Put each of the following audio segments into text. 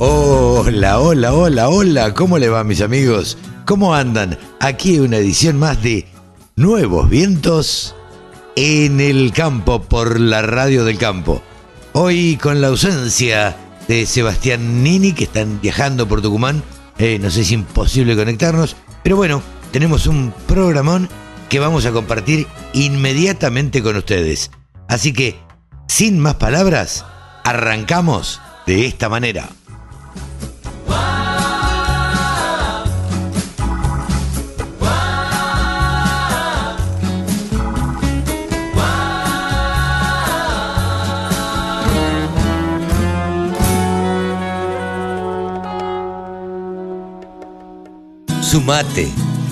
Hola, hola, hola, hola, ¿cómo le va mis amigos? ¿Cómo andan? Aquí una edición más de Nuevos Vientos en el Campo por la Radio del Campo. Hoy con la ausencia de Sebastián Nini, que están viajando por Tucumán, eh, nos es imposible conectarnos, pero bueno, tenemos un programón que vamos a compartir inmediatamente con ustedes. Así que, sin más palabras, arrancamos de esta manera. Sumate.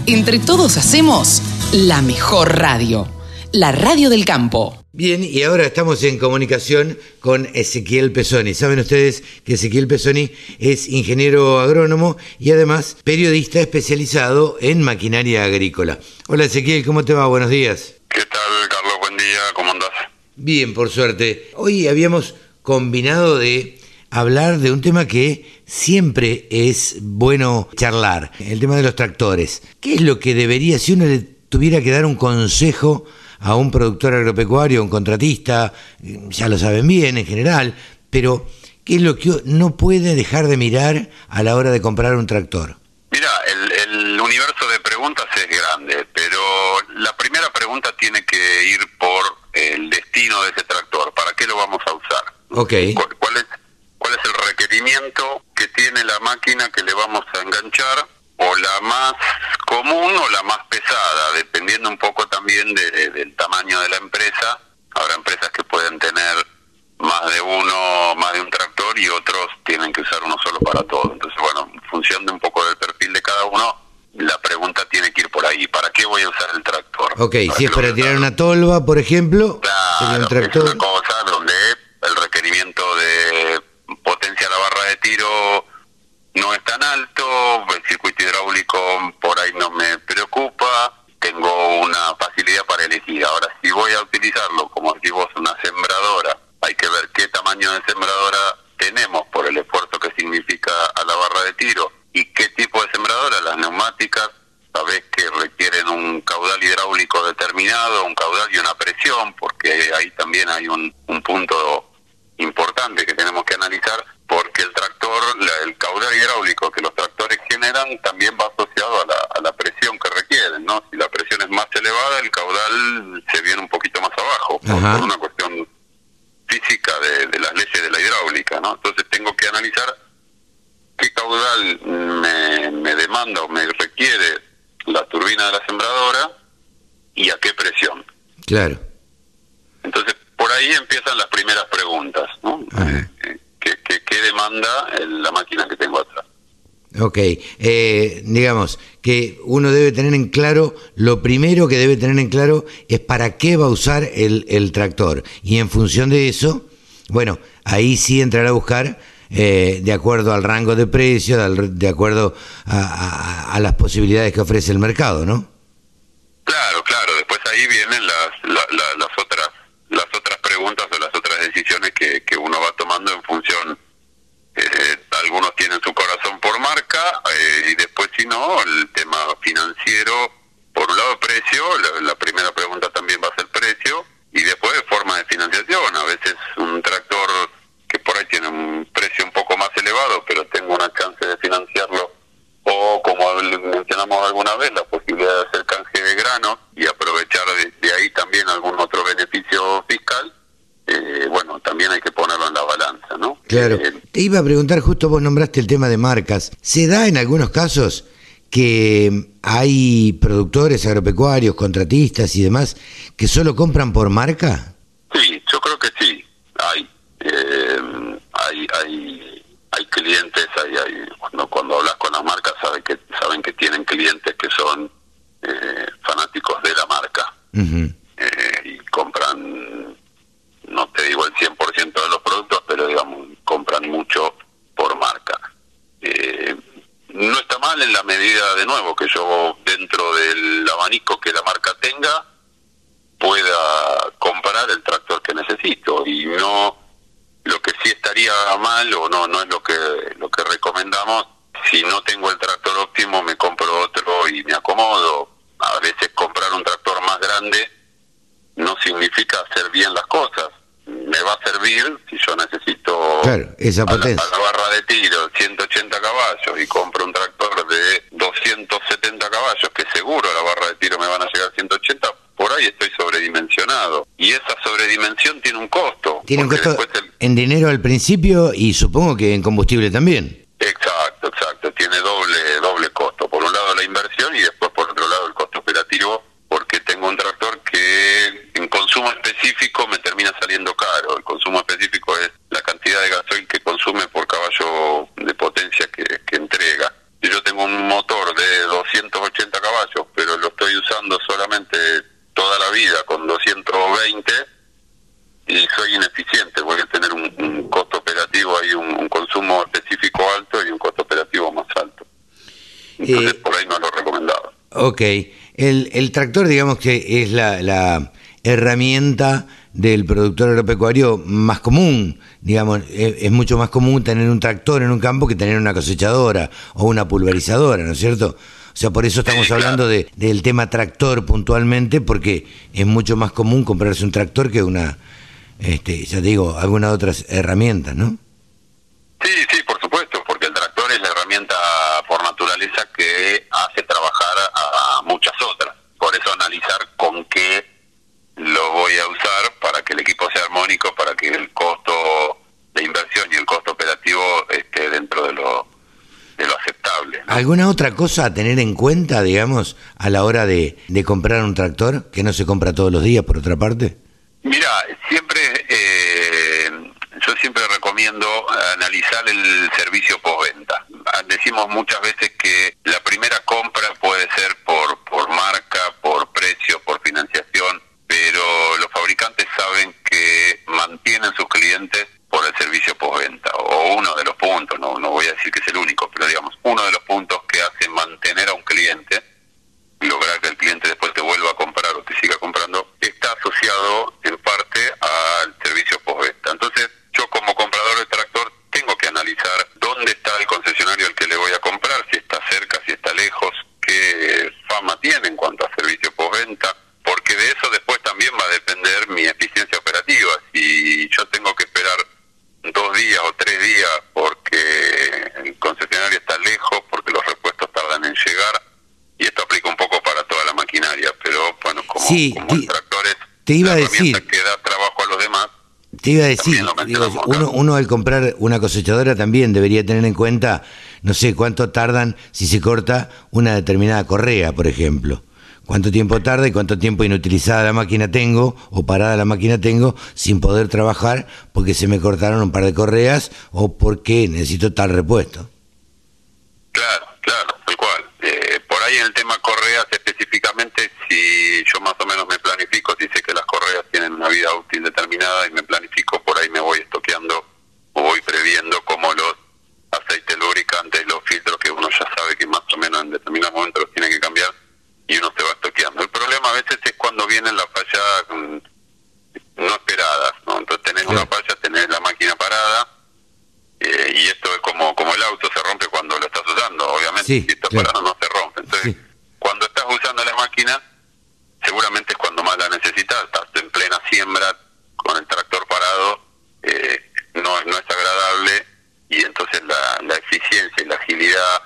Entre todos hacemos la mejor radio, la radio del campo. Bien, y ahora estamos en comunicación con Ezequiel Pesoni. Saben ustedes que Ezequiel Pesoni es ingeniero agrónomo y además periodista especializado en maquinaria agrícola. Hola Ezequiel, ¿cómo te va? Buenos días. ¿Qué tal, Carlos? Buen día, ¿cómo andás? Bien, por suerte. Hoy habíamos combinado de hablar de un tema que siempre es bueno charlar, el tema de los tractores. ¿Qué es lo que debería, si uno le tuviera que dar un consejo a un productor agropecuario, a un contratista, ya lo saben bien en general, pero ¿qué es lo que no puede dejar de mirar a la hora de comprar un tractor? Mira, el, el universo de preguntas es grande, pero la primera pregunta tiene que ir por el destino de ese tractor. ¿Para qué lo vamos a usar? Ok. ¿Cuál, cuál es, ¿Cuál es el requerimiento que tiene la máquina que le vamos a enganchar? o la más común o la más pesada, dependiendo un poco también de, de, del tamaño de la empresa. Habrá empresas que pueden tener más de uno, más de un tractor y otros tienen que usar uno solo para todo. Entonces, bueno, en función de un poco del perfil de cada uno, la pregunta tiene que ir por ahí. ¿Para qué voy a usar el tractor? Ok, si es para tirar una tolva, por ejemplo, claro, un tractor... es una cosa donde el requerimiento de potencia a la barra tiro no es tan alto, el circuito hidráulico por ahí no me preocupa, tengo una facilidad para elegir. Ahora, si voy a utilizarlo, como decís vos, una sembradora, hay que ver qué tamaño de sembradora tenemos por el esfuerzo que significa a la barra de tiro y qué tipo de sembradora, las neumáticas, sabés que requieren un caudal hidráulico determinado, un caudal y una presión, porque ahí también hay un, un punto importante que tenemos que analizar porque el tractor, la, el caudal hidráulico que los tractores generan también va asociado a la, a la, presión que requieren, ¿no? Si la presión es más elevada, el caudal se viene un poquito más abajo, por, por una cuestión física de, de, las leyes de la hidráulica, ¿no? Entonces tengo que analizar qué caudal me, me demanda o me requiere la turbina de la sembradora y a qué presión. Claro. Entonces, ahí empiezan las primeras preguntas, ¿no? Eh, ¿qué, qué, qué, demanda la máquina que tengo atrás? Ok, eh, digamos que uno debe tener en claro, lo primero que debe tener en claro es para qué va a usar el, el tractor. Y en función de eso, bueno, ahí sí entrará a buscar eh, de acuerdo al rango de precio, de acuerdo a, a, a, las posibilidades que ofrece el mercado, ¿no? Claro, claro, después ahí vienen las, la, la, las otras las otras preguntas o las otras que, que uno va tomando en función eh, algunos tienen su corazón por marca eh, y después si no el tema financiero por un lado precio la, la, primera pregunta también va a ser precio y después forma de financiación. A veces un tractor que por ahí tiene un precio un poco más elevado pero tengo una chance de financiarlo o como mencionamos alguna vez la posibilidad de hacer canje de grano y aprovechar de, de ahí también algún otro beneficio fiscal eh, bueno, también hay que ponerlo en la balanza, ¿no? Claro. Eh, Te iba a preguntar, justo vos nombraste el tema de marcas. ¿Se da en algunos casos que hay productores agropecuarios, contratistas y demás que solo compran por marca? Sí, yo creo que sí. Hay. Eh, hay, hay, hay clientes, hay, hay, cuando, cuando hablas con las marcas saben que, saben que tienen clientes que son eh, fanáticos de la marca eh, y compran, no te digo el 100% de los productos, pero digamos, compran mucho por marca. Eh, no está mal en la medida, de nuevo, que yo dentro del abanico que la marca tenga pueda comprar el tractor que necesito. Y no lo que sí estaría mal o no no es lo que lo que recomendamos si no tengo el tractor óptimo me compro otro y me acomodo. A veces comprar un tractor más grande no significa hacer bien las cosas me va a servir si yo necesito esa potencia. A, la, barra de tiro 180 caballos y compro un tractor de 270 caballos que seguro a la barra de tiro me van a llegar 180 por ahí estoy sobredimensionado y esa sobredimensión tiene un costo tiene un costo en dinero al principio y supongo que en combustible también exacto exacto tiene doble doble costo por un lado la inversión y después por otro lado el costo operativo porque tengo un tractor que en consumo específico me termina saliendo caro. El consumo específico es la cantidad de gasoil que consume por caballo de potencia que, que entrega. Si yo tengo un motor de 280 caballos, pero lo estoy usando solamente toda la vida con 220 y soy ineficiente, voy a tener un, costo operativo ahí, un, consumo específico alto y un costo operativo más alto. Entonces, eh, por ahí no lo recomendaba. Ok. El, el tractor, digamos que es la, la herramienta del productor agropecuario más común, digamos, es, mucho más común tener un tractor en un campo que tener una cosechadora o una pulverizadora, ¿no es cierto? O sea, por eso estamos hablando de, del tema tractor puntualmente, porque es mucho más común comprarse un tractor que una, este, ya te digo, algunas otras herramientas, ¿no? Sí, sí, por supuesto, porque el tractor es la herramienta por naturaleza que hace trabajar a muchas otras. Por eso analizar con qué lo voy a usar para que el equipo sea armónico, para que el costo de inversión y el costo operativo esté dentro de lo, de lo aceptable. ¿Alguna otra cosa a tener en cuenta, digamos, a la hora de, comprar un tractor que no se compra todos los días, por otra parte? Mira, siempre, eh, yo siempre recomiendo analizar el servicio postventa. Decimos muchas veces que la primera compra puede ser por, por marca, por precio, por financiación, pero los fabricantes saben que mantienen sus clientes por el servicio postventa, o uno de los puntos, no, no voy a decir que es el único, pero digamos, uno de los puntos que hace mantener a un cliente, lograr que el cliente después te vuelva a comprar o te siga comprando, está asociado en parte al servicio postventa. Entonces, yo como comprador de tractor tengo que analizar dónde está el concesionario al que le voy a comprar, si está cerca, si está lejos, qué fama tiene en cuanto a servicio postventa, porque de eso después también va a depender mi eficiencia operativa. Si yo tengo que esperar dos días o tres días porque el concesionario está lejos, porque los repuestos tardan en llegar, y esto aplica un poco para toda la maquinaria, pero bueno, como, como tractores, te iba a decir que da trabajo a los demás, te iba a decir, uno, uno al comprar una cosechadora también debería tener en cuenta, no sé cuánto tardan si se corta una determinada correa, por ejemplo. Cuánto tiempo tarda y cuánto tiempo inutilizada la máquina tengo o parada la máquina tengo sin poder trabajar porque se me cortaron un par de correas o porque necesito tal repuesto. Claro, claro, tal cual. Eh, por ahí en el tema correas específicamente, si yo más o menos me planifico, si sé que las correas tienen una vida útil determinada y me planifico, por ahí me voy estoqueando o voy previendo como los aceites lubricantes, los filtros que uno ya sabe que más o menos en determinados momentos los tiene que cambiar y uno se va estoqueando. El problema a veces es cuando vienen las fallas mm, no esperadas, ¿no? Entonces tenés una falla, tenés la máquina parada eh, y esto es como como el auto se rompe cuando lo estás usando, obviamente si está parado no se rompe. Entonces, cuando estás usando la máquina, seguramente es cuando más la necesitas, estás en plena siembra con el tractor parado, eh, no, no es agradable y entonces la, la eficiencia y la agilidad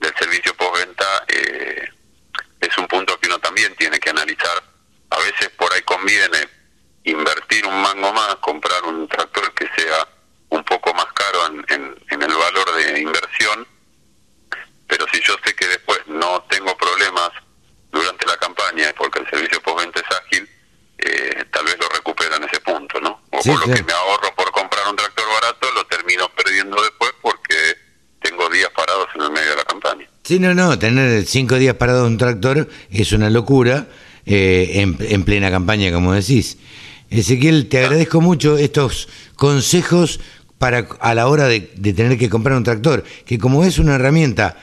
del servicio postventa eh, es un punto que uno también tiene que analizar. A veces por ahí conviene invertir un mango más, comprar un tractor que sea un poco más caro en, en, el valor de inversión, pero si yo sé que después no tengo problemas durante la campaña porque el servicio postventa es ágil, eh, tal vez lo recupero en ese por lo que me ahorro por comprar un tractor barato, lo termino perdiendo después porque Sí, no, no, tener cinco días parado un tractor es una locura eh, en, en plena campaña, como decís. Ezequiel, te agradezco mucho estos consejos para a la hora de, de tener que comprar un tractor, que como es una herramienta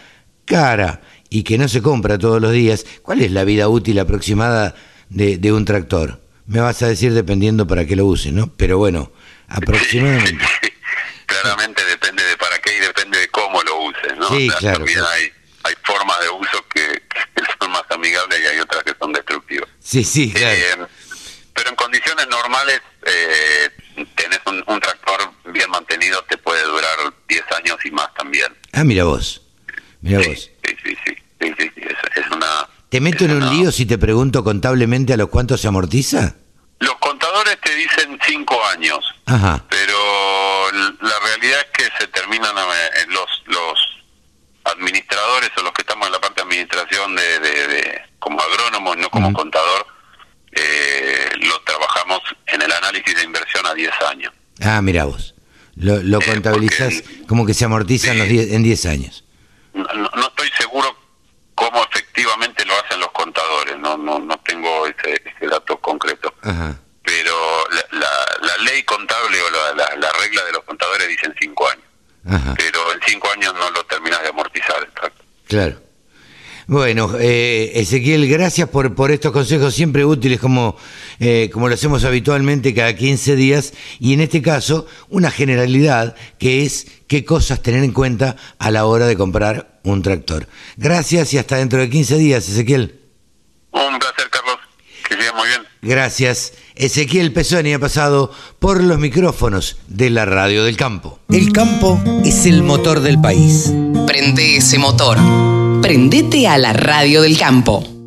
cara y que no se compra todos los días, ¿cuál es la vida útil aproximada de, de un tractor? Me vas a decir dependiendo para qué lo use, ¿no? Pero bueno, aproximadamente. Claramente depende de para qué y depende de cómo lo uses, ¿no? Sí, O sea, claro, También claro. hay, hay formas de uso que, que son más amigables y hay otras que son destructivas. Sí, sí, claro. Eh, pero en condiciones normales, eh, tenés un, un tractor bien mantenido, te puede durar 10 años y más también. Ah, mira vos, mira Sí, vos. sí, sí, sí, sí, sí, sí, es, es una... ¿Te meto en un lío si te pregunto contablemente a los cuántos se amortiza? Los contadores te dicen 5 años, Ajá, pero la realidad es que se terminan eh, los los administradores o los que estamos en la parte de administración de, de- de- como agrónomos no como contador eh, lo trabajamos en el análisis de inversión a 10 años ah, mira vos. Lo, lo Eh, contabilizás porque- como que se amortizan Sí. los diez- en 10 años. no- no estoy seguro cómo efectivamente lo hacen los contadores no no no ese dato concreto Ajá. pero la, la- la ley contable o la, la- la regla de los contadores dicen 5 años Ajá, pero en 5 años no lo terminas de amortizar claro. Bueno, eh, Ezequiel, gracias por, por estos consejos siempre útiles como, eh, como lo hacemos habitualmente cada 15 días y en este caso una generalidad que es qué cosas tener en cuenta a la hora de comprar un tractor. Gracias y hasta dentro de 15 días, Ezequiel. Un placer, Carlos. Que siga muy bien. Gracias. Ezequiel Pesoni ha pasado por los micrófonos de la radio del campo. El campo es el motor del país. Prende ese motor. Prendete a la radio del campo.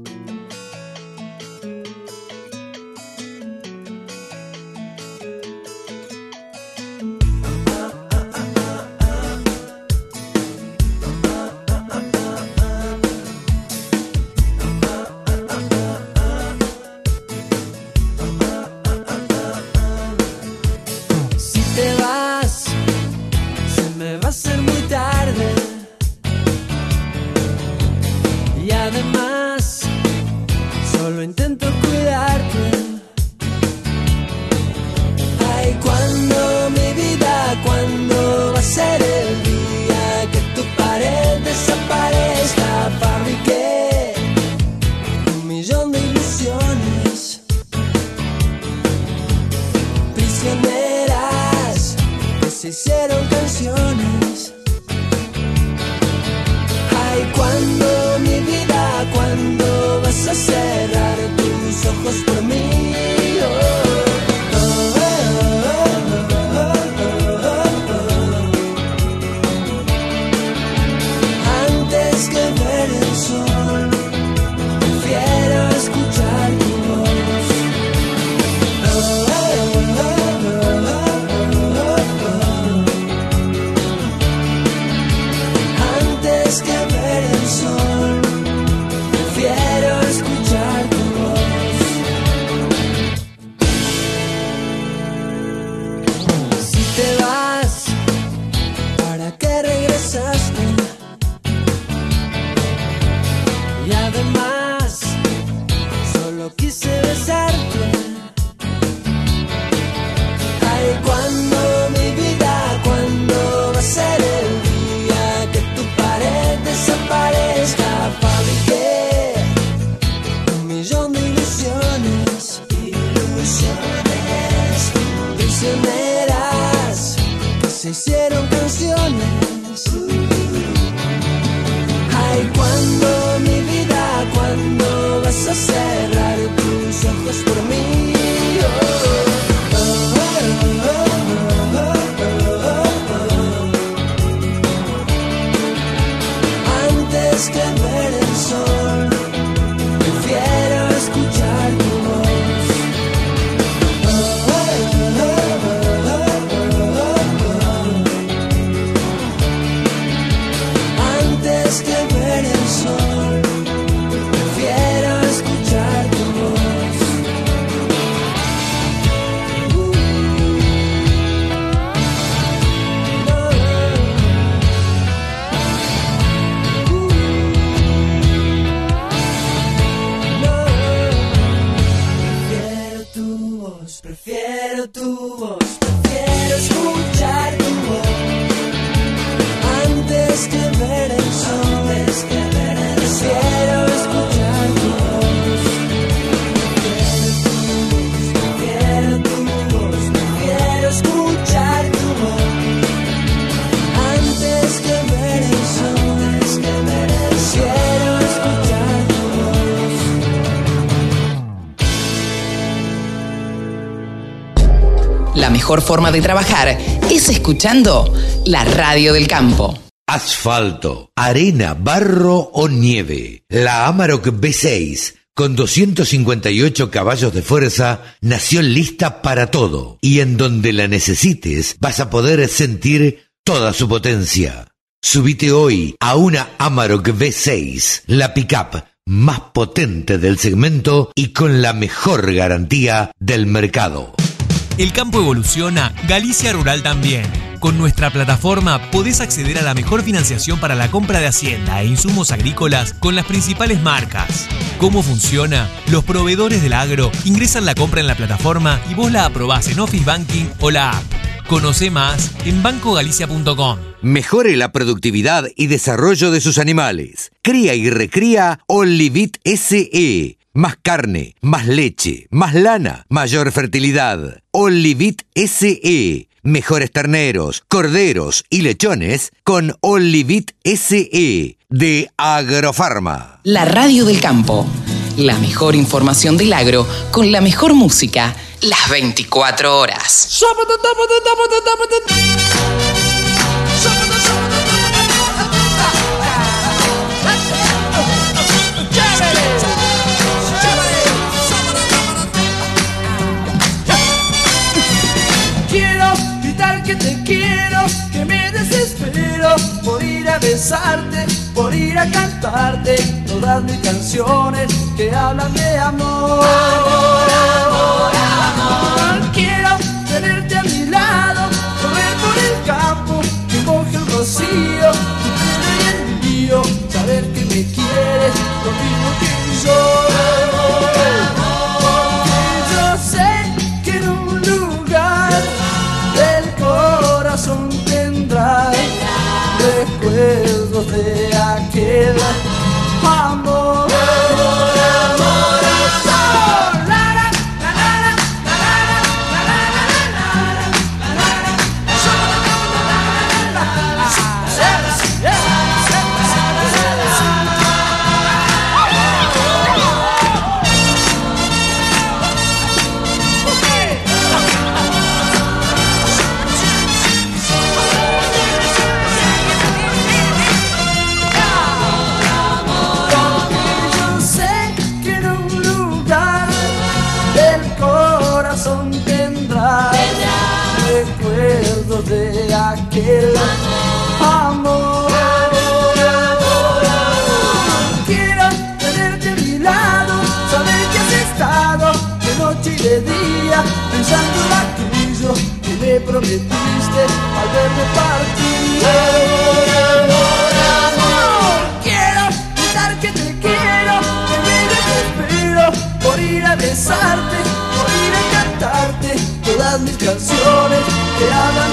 Forma de trabajar es escuchando la radio del campo. Asfalto, arena, barro o nieve. La Amarok B6 con 258 caballos de fuerza, nació lista para todo y en donde la necesites vas a poder sentir toda su potencia. Subite hoy a una Amarok V6, la pickup más potente del segmento y con la mejor garantía del mercado. El campo evoluciona, Galicia Rural también. Con nuestra plataforma podés acceder a la mejor financiación para la compra de hacienda e insumos agrícolas con las principales marcas. ¿Cómo funciona? Los proveedores del agro ingresan la compra en la plataforma y vos la aprobás en Office Banking o la app. Conoce más en bancogalicia.com. Mejore la productividad y desarrollo de sus animales. Cría y recría Olivit SE. Más carne, más leche, más lana, mayor fertilidad. Olivit SE. Mejores terneros, corderos y lechones con Olivit SE de Agrofarma. La radio del campo. La mejor información del agro con la mejor música las 24 horas. Que te quiero, que me desespero por ir a besarte, por ir a cantarte todas mis canciones que hablan de amor. Amor, amor, amor. Quiero tenerte a mi lado, correr por el campo, que moje el rocío, tu pelo y el mío, saber que me quieres lo mismo que yo. Recuerdos de aquel amor. Me prometiste al verme partir. Quiero gritar que te quiero, que me desespero por ir a besarte, por ir a cantarte todas mis canciones que hablan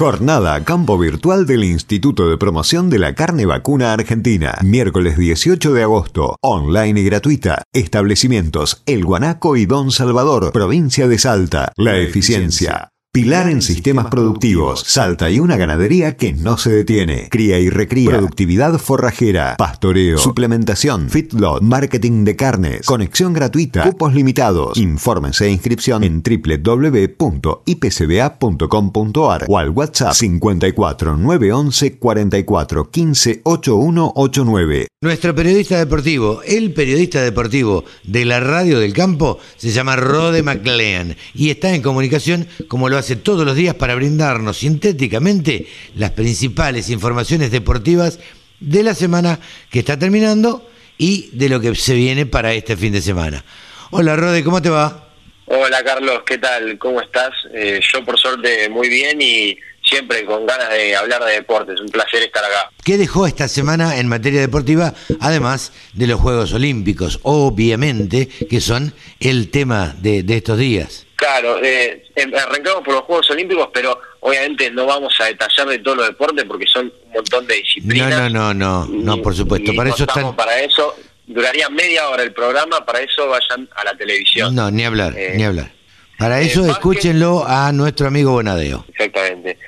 Jornada campo virtual del Instituto de Promoción de la Carne Vacuna Argentina. Miércoles 18 de agosto. Online y gratuita. Establecimientos El Guanaco y Don Salvador, provincia de Salta. La eficiencia. Pilar en sistemas productivos. Salta y una ganadería que no se detiene. Cría y recría. Productividad forrajera. Pastoreo. Suplementación. Feedlot. Marketing de carnes. Conexión gratuita. Cupos limitados. Infórmense e inscripción en www.ipcba.com.ar o al WhatsApp 54 911 44 15 8189. Nuestro periodista deportivo, el periodista deportivo de la radio del campo, se llama Rode McLean y está en comunicación como lo hace todos los días para brindarnos sintéticamente las principales informaciones deportivas de la semana que está terminando y de lo que se viene para este fin de semana. Hola Rode, ¿cómo te va? Hola Carlos, ¿qué tal? ¿Cómo estás? Eh, yo por suerte muy bien y siempre con ganas de hablar de deportes. Un placer estar acá. ¿Qué dejó esta semana en materia deportiva, además de los Juegos Olímpicos, obviamente, que son el tema de, estos días? Claro, eh, em, arrancamos por los Juegos Olímpicos, pero obviamente no vamos a detallar de todos los deportes porque son un montón de disciplinas. No, no, no, no, no por supuesto. para eso están... Para eso duraría media hora el programa, para eso vayan a la televisión. No, ni hablar, eh, ni hablar. Para eso escúchenlo a nuestro amigo Bonadeo. Exactamente.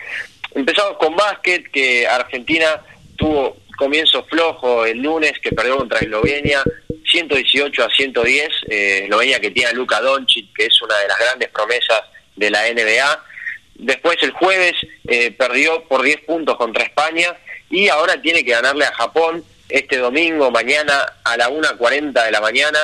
Empezamos con básquet, que Argentina tuvo comienzo flojo el lunes, que perdió contra Eslovenia, 118 a 110. Eh, Eslovenia que tiene a Luka Doncic, que es una de las grandes promesas de la NBA. Después el jueves eh, perdió por 10 puntos contra España y ahora tiene que ganarle a Japón este domingo, mañana a la 1.40 de la mañana.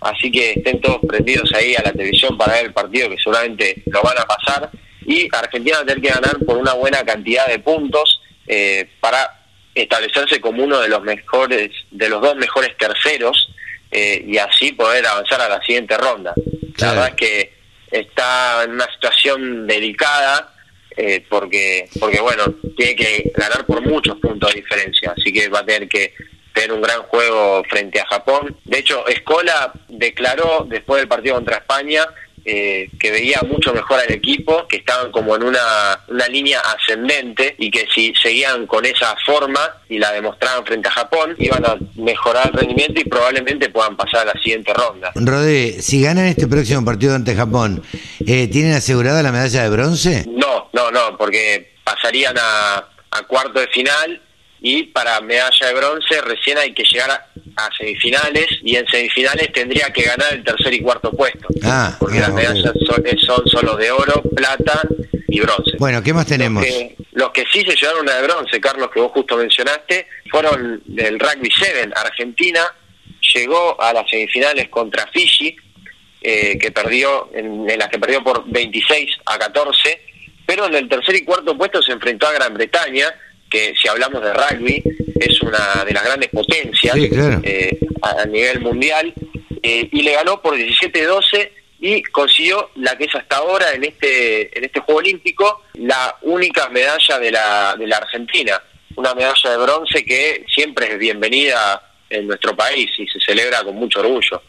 Así que estén todos prendidos ahí a la televisión para ver el partido, que seguramente lo van a pasar y Argentina va a tener que ganar por una buena cantidad de puntos eh, para establecerse como uno de los mejores, de los dos mejores terceros eh, y así poder avanzar a la siguiente ronda. La verdad es que está en una situación delicada eh, porque, porque bueno, tiene que ganar por muchos puntos de diferencia, así que va a tener que tener un gran juego frente a Japón. De hecho, Escola declaró después del partido contra España eh, que veía mucho mejor al equipo, que estaban como en una, una línea ascendente y que si seguían con esa forma y la demostraban frente a Japón, iban a mejorar el rendimiento y probablemente puedan pasar a la siguiente ronda. Rodé, si ganan este próximo partido ante Japón, eh, ¿tienen asegurada la medalla de bronce? No, no, no, porque pasarían a, a cuarto de final y para medalla de bronce recién hay que llegar a, semifinales y en semifinales tendría que ganar el tercer y cuarto puesto ah, porque las medallas son, solo de oro, plata y bronce. Bueno, ¿qué más tenemos? Los que, sí se llevaron una de bronce, Carlos, que vos justo mencionaste, fueron del Rugby 7. Argentina llegó a las semifinales contra Fiji, eh, que perdió en, en las que perdió por 26 a 14, pero en el tercer y cuarto puesto se enfrentó a Gran Bretaña, que si hablamos de rugby es una de las grandes potencias eh, a, nivel mundial, eh, y le ganó por 17-12 y consiguió la que es hasta ahora en este, en este Juego Olímpico la única medalla de la, de la Argentina, una medalla de bronce que siempre es bienvenida en nuestro país y se celebra con mucho orgullo.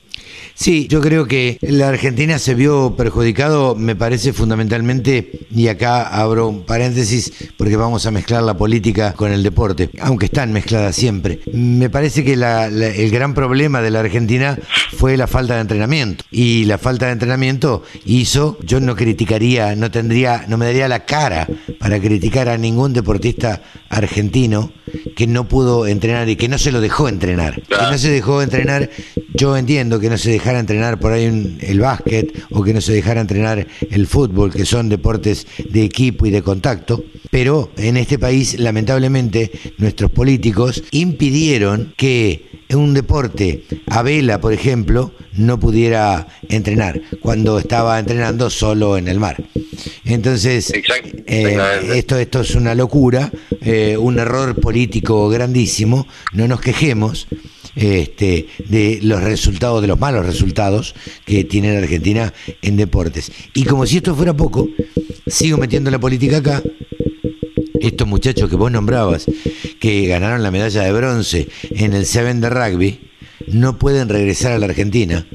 Sí, yo creo que la Argentina se vio perjudicado, me parece fundamentalmente, y acá abro un paréntesis porque vamos a mezclar la política con el deporte, aunque están mezcladas siempre. Me parece que el gran problema de la Argentina fue la falta de entrenamiento y la falta de entrenamiento hizo, yo no criticaría, no tendría, no me daría la cara para criticar a ningún deportista argentino que no pudo entrenar y que no se lo dejó entrenar. Que no se dejó entrenar, yo entiendo que no se dejara entrenar por ahí el básquet o que no se dejara entrenar el fútbol, que son deportes de equipo y de contacto, pero en este país lamentablemente nuestros políticos impidieron que un deporte a vela, por ejemplo, no pudiera entrenar cuando estaba entrenando solo en el mar. Entonces, eh, esto, esto es una locura, eh, un error político grandísimo, no nos quejemos este, de los resultados, de los malos resultados que tiene la Argentina en deportes. Y como si esto fuera poco, sigo metiendo la política acá. Estos muchachos que vos nombrabas, que ganaron la medalla de bronce en el Seven de rugby, no pueden regresar a la Argentina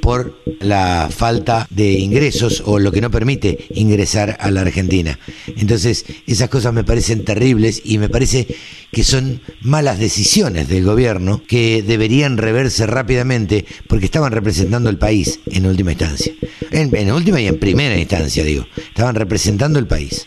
por la falta de ingresos o lo que no permite ingresar a la Argentina. Entonces, esas cosas me parecen terribles y me parece que son malas decisiones del gobierno que deberían reverse rápidamente porque estaban representando el país en última instancia. En, en última y en primera instancia, digo. Estaban representando el país.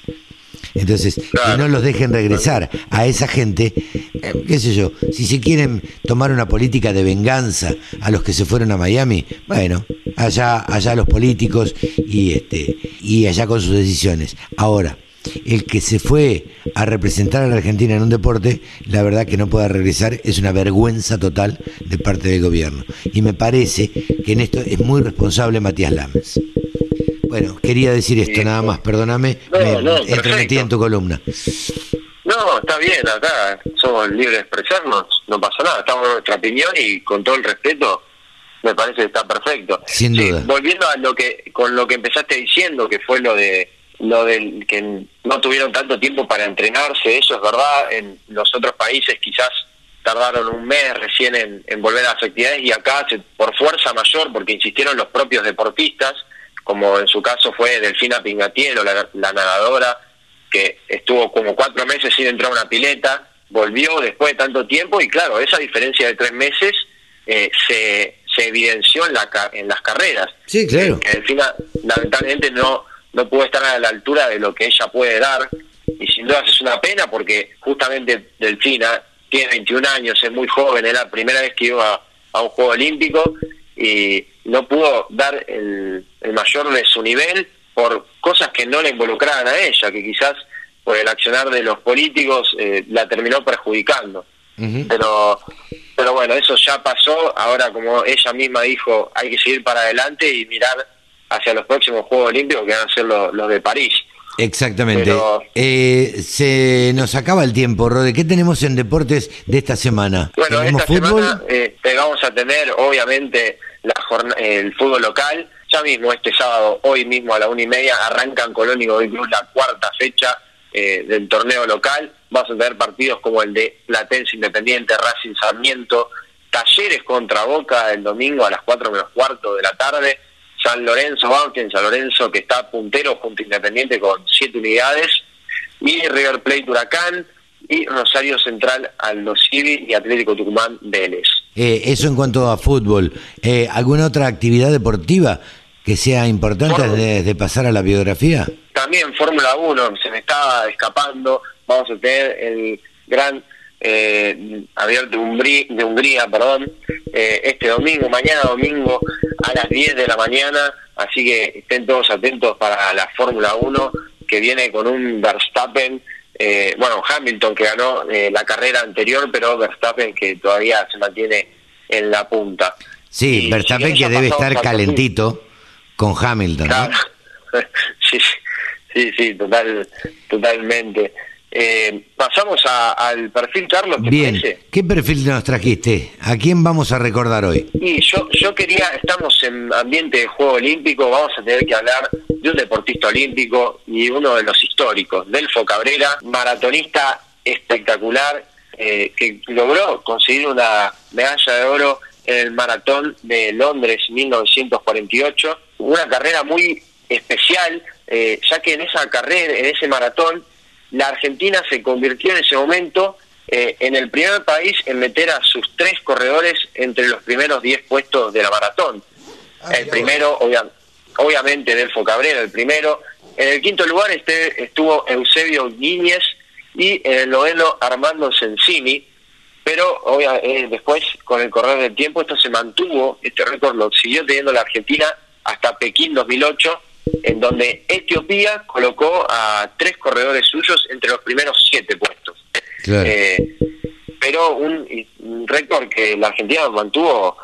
Entonces, que no los dejen regresar a esa gente, eh, qué sé yo, si se quieren tomar una política de venganza a los que se fueron a Miami, bueno, allá, allá los políticos y este, y allá con sus decisiones. Ahora, el que se fue a representar a la Argentina en un deporte, la verdad que no pueda regresar es una vergüenza total de parte del gobierno. Y me parece que en esto es muy responsable Matías Lames. Bueno, quería decir esto nada más, perdóname, me no, en tu columna. No, está bien, acá somos libres de expresarnos, no pasa nada, estamos en nuestra opinión y con todo el respeto me parece que está perfecto. Sin duda. volviendo a lo que con lo que empezaste diciendo, que fue lo de lo del que no tuvieron tanto tiempo para entrenarse, eso es verdad, en los otros países quizás tardaron un mes recién en, volver a las actividades y acá por fuerza mayor, porque insistieron los propios deportistas, como en su caso fue Delfina Pingatiero, la, la nadadora, que estuvo como cuatro meses sin entrar a una pileta, volvió después de tanto tiempo y claro, esa diferencia de tres meses eh, se, se evidenció en, la, en las carreras. Sí, claro. Que Delfina lamentablemente no, no pudo estar a la altura de lo que ella puede dar y sin duda es una pena porque justamente Delfina tiene 21 años, es muy joven, es la primera vez que iba a, un Juego Olímpico y no pudo dar el, mayor de su nivel por cosas que no le involucraban a ella, que quizás por el accionar de los políticos eh, la terminó perjudicando. Pero pero bueno, eso ya pasó, ahora como ella misma dijo, hay que seguir para adelante y mirar hacia los próximos Juegos Olímpicos que van a ser los de París. Exactamente. Eh, se nos acaba el tiempo, Rode. ¿Qué tenemos en deportes de esta semana? Bueno, esta semana eh, vamos a tener, obviamente, la el fútbol local. Ya mismo, este sábado, hoy mismo a la una y media, arrancan Colón y Club la cuarta fecha eh, del torneo local. Vamos a tener partidos como el de Platense Independiente, Racing Sarmiento, Talleres contra Boca el domingo a las cuatro menos cuarto de la tarde San Lorenzo en San Lorenzo que está puntero junto a Independiente con siete unidades, y River Plate Huracán, y Rosario Central Aldo Civi y Atlético Tucumán Vélez. Eh, eso en cuanto a fútbol. Eh, ¿Alguna otra actividad deportiva que sea importante antes de, pasar a la biografía? También Fórmula 1, se me estaba escapando. Vamos a tener el gran eh, abierto de Hungría, de Hungría perdón, eh, este domingo, mañana domingo a las 10 de la mañana, así que estén todos atentos para la Fórmula 1 que viene con un Verstappen, eh, bueno, Hamilton que ganó eh, la carrera anterior, pero Verstappen que todavía se mantiene en la punta. Sí, Verstappen que debe estar calentito con Hamilton. sí, sí, sí, total, totalmente. Eh, pasamos al perfil, Carlos. Bien, ¿qué perfil nos trajiste? ¿A quién vamos a recordar hoy? Y yo, yo quería, estamos en ambiente de juego olímpico, vamos a tener que hablar de un deportista olímpico y uno de los históricos, Delfo Cabrera, maratonista espectacular, eh, que logró conseguir una medalla de oro en el maratón de Londres 1948, una carrera muy especial, eh, ya que en esa carrera, en ese maratón, la Argentina se convirtió en ese momento eh, en el primer país en meter a sus tres corredores entre los primeros diez puestos de la maratón. Ah, el primero, obviamente, Delfo Cabrera, el primero. En el quinto lugar este, estuvo Eusebio Guíñez y en el noveno Armando Sensini. Pero eh, después, con el correr del tiempo, esto se mantuvo, este récord lo siguió teniendo la Argentina hasta Pekín 2008 en donde Etiopía colocó a tres corredores suyos entre los primeros siete puestos. Eh, pero un, récord que la Argentina mantuvo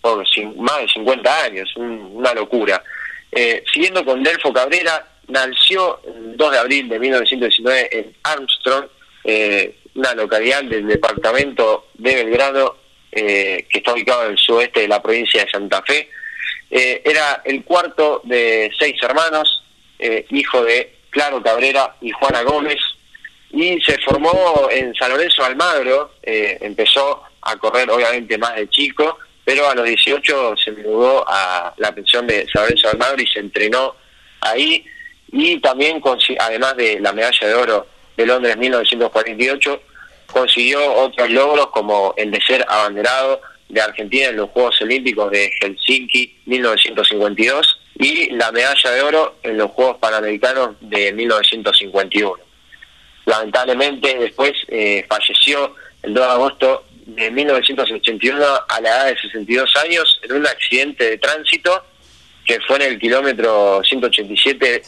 por más de 50 años, una locura. Eh, siguiendo con Delfo Cabrera, nació el 2 de abril de 1919 en Armstrong, eh, una localidad del departamento de Belgrano, que está ubicado en el sudeste de la provincia de Santa Fe. Eh, era el cuarto de seis hermanos, eh, hijo de Claro Cabrera y Juana Gómez, y se formó en San Lorenzo Almagro, eh, empezó a correr obviamente más de chico, pero a los 18 se mudó a la pensión de San Lorenzo Almagro y se entrenó ahí, y también, además de la medalla de oro de Londres 1948, consiguió otros logros como el de ser abanderado de Argentina en los Juegos Olímpicos de Helsinki 1952 y la medalla de oro en los Juegos Panamericanos de 1951. Lamentablemente después eh, falleció el 2 de agosto de 1981 a la edad de 62 años en un accidente de tránsito que fue en el kilómetro 187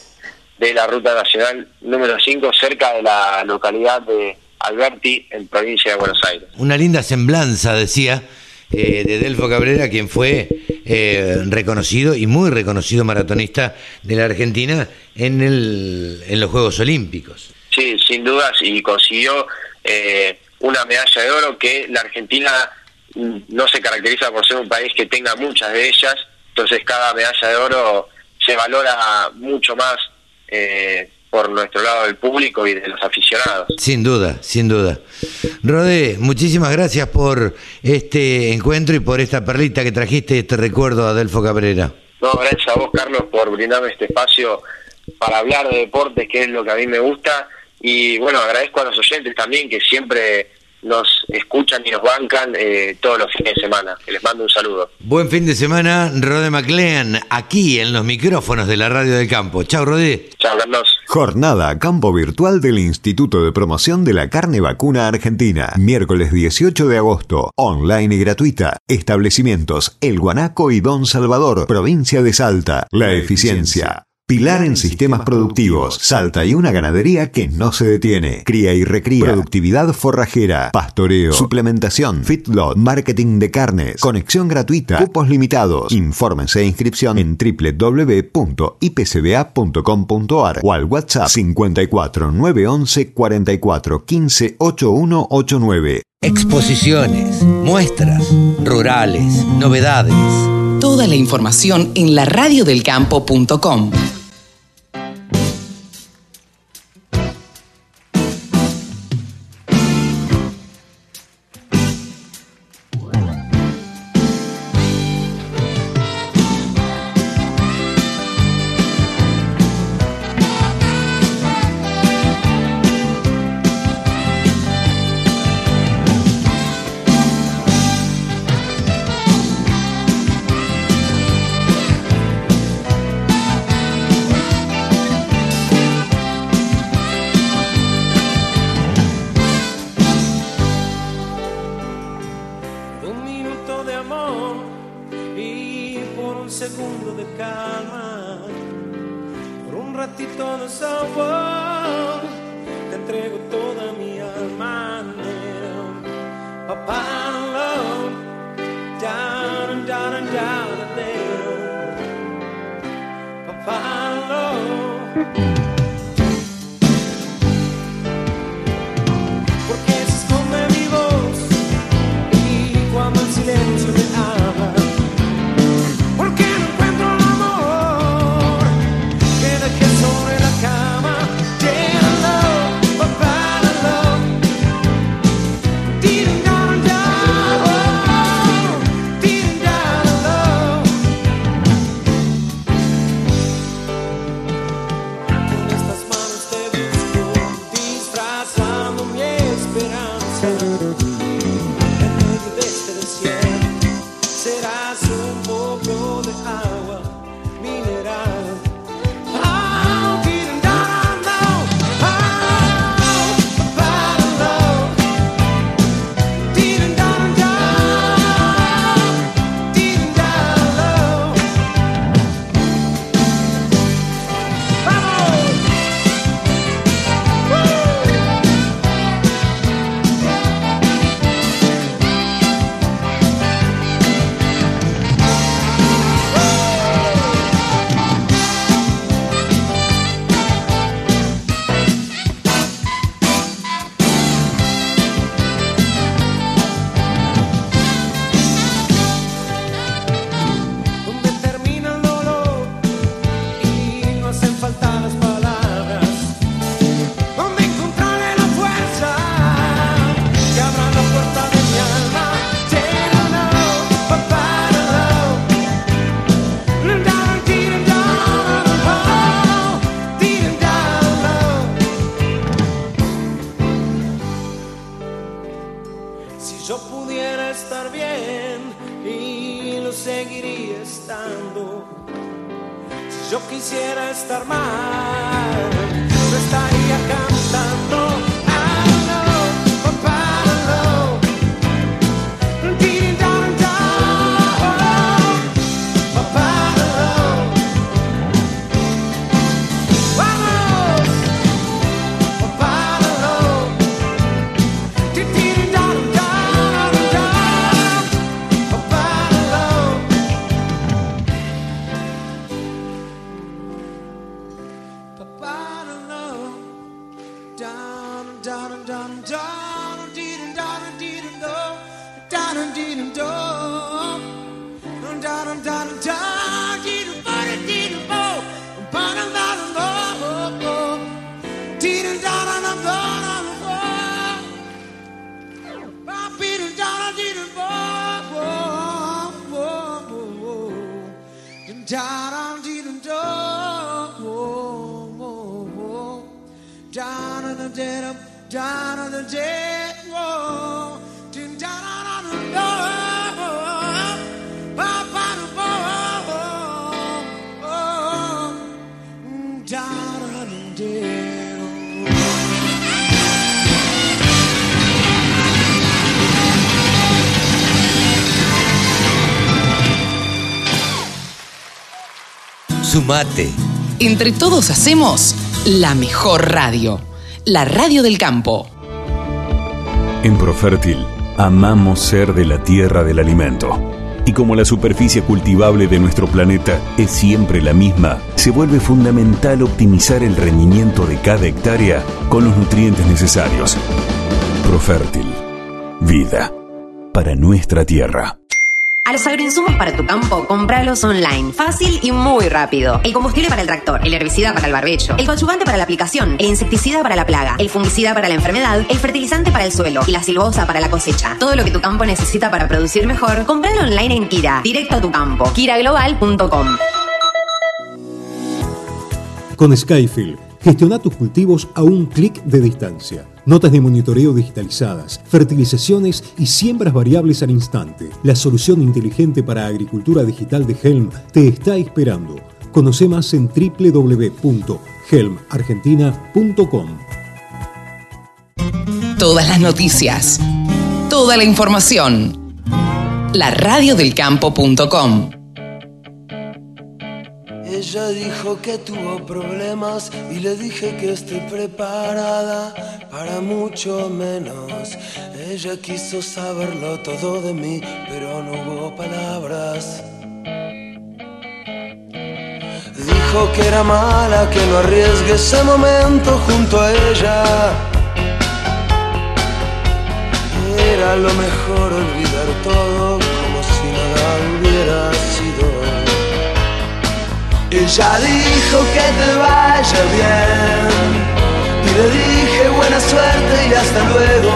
de la ruta nacional número 5 cerca de la localidad de Alberti en provincia de Buenos Aires. Una linda semblanza, decía, eh, de Delfo Cabrera, quien fue eh, reconocido y muy reconocido maratonista de la Argentina en, el, en los Juegos Olímpicos. Sí, sin dudas, y consiguió eh, una medalla de oro que la Argentina mm, no se caracteriza por ser un país que tenga muchas de ellas, entonces cada medalla de oro se valora mucho más eh, por nuestro lado del público y de los aficionados. Sin duda, sin duda. Rodé, muchísimas gracias por este encuentro y por esta perlita que trajiste, este recuerdo a Adelfo Cabrera. No, gracias a vos, Carlos, por brindarme este espacio para hablar de deportes, que es lo que a mí me gusta. Y bueno, agradezco a los oyentes también que siempre nos escuchan y nos bancan eh, todos los fines de semana. Les mando un saludo. Buen fin de semana, Rodé MacLean, aquí en los micrófonos de la Radio del Campo. Chao, Rodé. Chao, Carlos. Jornada Campo Virtual del Instituto de Promoción de la Carne Vacuna Argentina. Miércoles 18 de agosto. Online y gratuita. Establecimientos El Guanaco y Don Salvador, provincia de Salta. La eficiencia. Pilar en sistemas productivos. Salta y una ganadería que no se detiene. Cría y recría. Productividad forrajera. Pastoreo. Suplementación. Fitlot. Marketing de carnes. Conexión gratuita. Cupos limitados. Infórmense e inscripción en www.ipcba.com.ar o al WhatsApp 54 911 44 15 8189. Exposiciones, muestras, rurales, novedades. Toda la información en laradiodelcampo.com. quisiera estar Entre todos hacemos la mejor radio, la radio del campo. En Profértil, amamos ser de la tierra del alimento. Y como la superficie cultivable de nuestro planeta es siempre la misma, se vuelve fundamental optimizar el rendimiento de cada hectárea con los nutrientes necesarios. Profértil. Vida. Para nuestra tierra. A los agroinsumos para tu campo, compralos online. Fácil y muy rápido. El combustible para el tractor, el herbicida para el barbecho, el coadyuvante para la aplicación, el insecticida para la plaga, el fungicida para la enfermedad, el fertilizante para el suelo y la silvosa para la cosecha. Todo lo que tu campo necesita para producir mejor, compralo online en Kira. Directo a tu campo. KiraGlobal.com. Con Skyfield, gestiona tus cultivos a un clic de distancia. Notas de monitoreo digitalizadas, fertilizaciones y siembras variables al instante. La solución inteligente para agricultura digital de Helm te está esperando. Conoce más en www.helmargentina.com. Todas las noticias, toda la información. La radiodelcampo.com. Ella dijo que tuvo problemas y le dije que estoy preparada para mucho menos. Ella quiso saberlo todo de mí, pero no hubo palabras. Dijo que era mala, que no arriesgue ese momento junto a ella. Era lo mejor olvidar todo como si nada hubiera. Ella dijo que te vaya bien y le dije buena suerte y hasta luego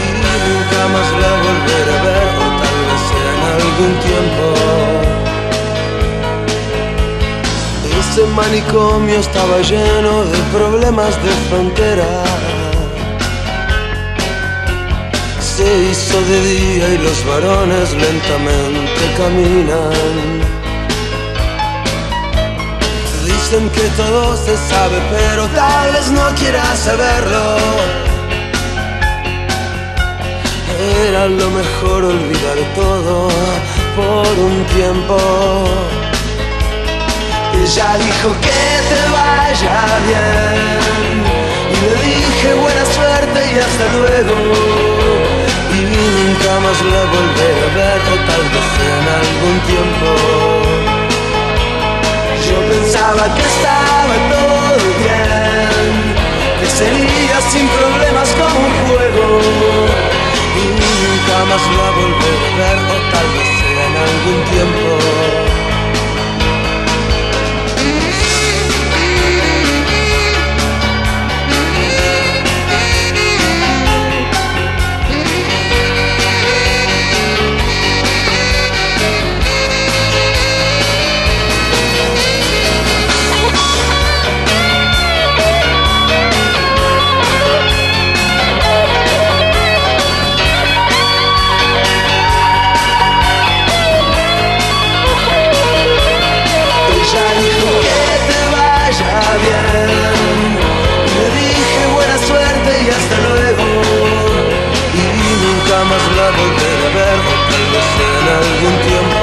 y nunca más la volveré a ver o tal vez en algún tiempo. Ese manicomio estaba lleno de problemas de frontera. Se hizo de día y los varones lentamente caminan. Que todo se sabe, pero tal vez no quieras saberlo. Era lo mejor olvidar todo por un tiempo. Ella dijo que te vaya bien. Y le dije buena suerte y hasta luego. Y nunca más la volveré a ver, tal vez en algún tiempo. Yo pensaba que estaba todo bien, que sería sin problemas como un juego. Y nunca más la volveré a ver, o tal vez en algún tiempo. Algún tiempo.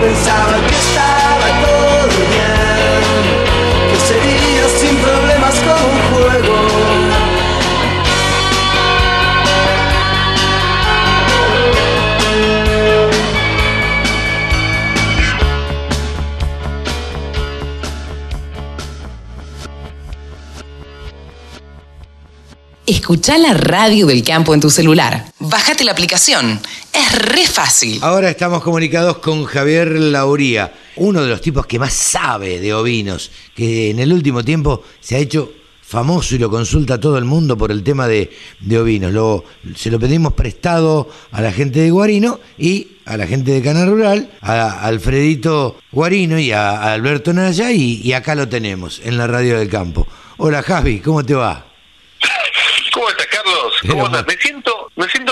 Pensaba que estaba todo bien, que sería sin problemas como un juego. Escucha la radio del campo en tu celular. Bájate la aplicación. Es re fácil. Ahora estamos comunicados con Javier Lauría, uno de los tipos que más sabe de ovinos, que en el último tiempo se ha hecho famoso y lo consulta todo el mundo por el tema de, de ovinos. Lo, se lo pedimos prestado a la gente de Guarino y a la gente de Canal Rural, a Alfredito Guarino y a, a Alberto Naya, y, y acá lo tenemos en la radio del campo. Hola Javi, ¿cómo te va? ¿Cómo estás, Carlos? ¿Cómo estás? ma- Me siento, me siento,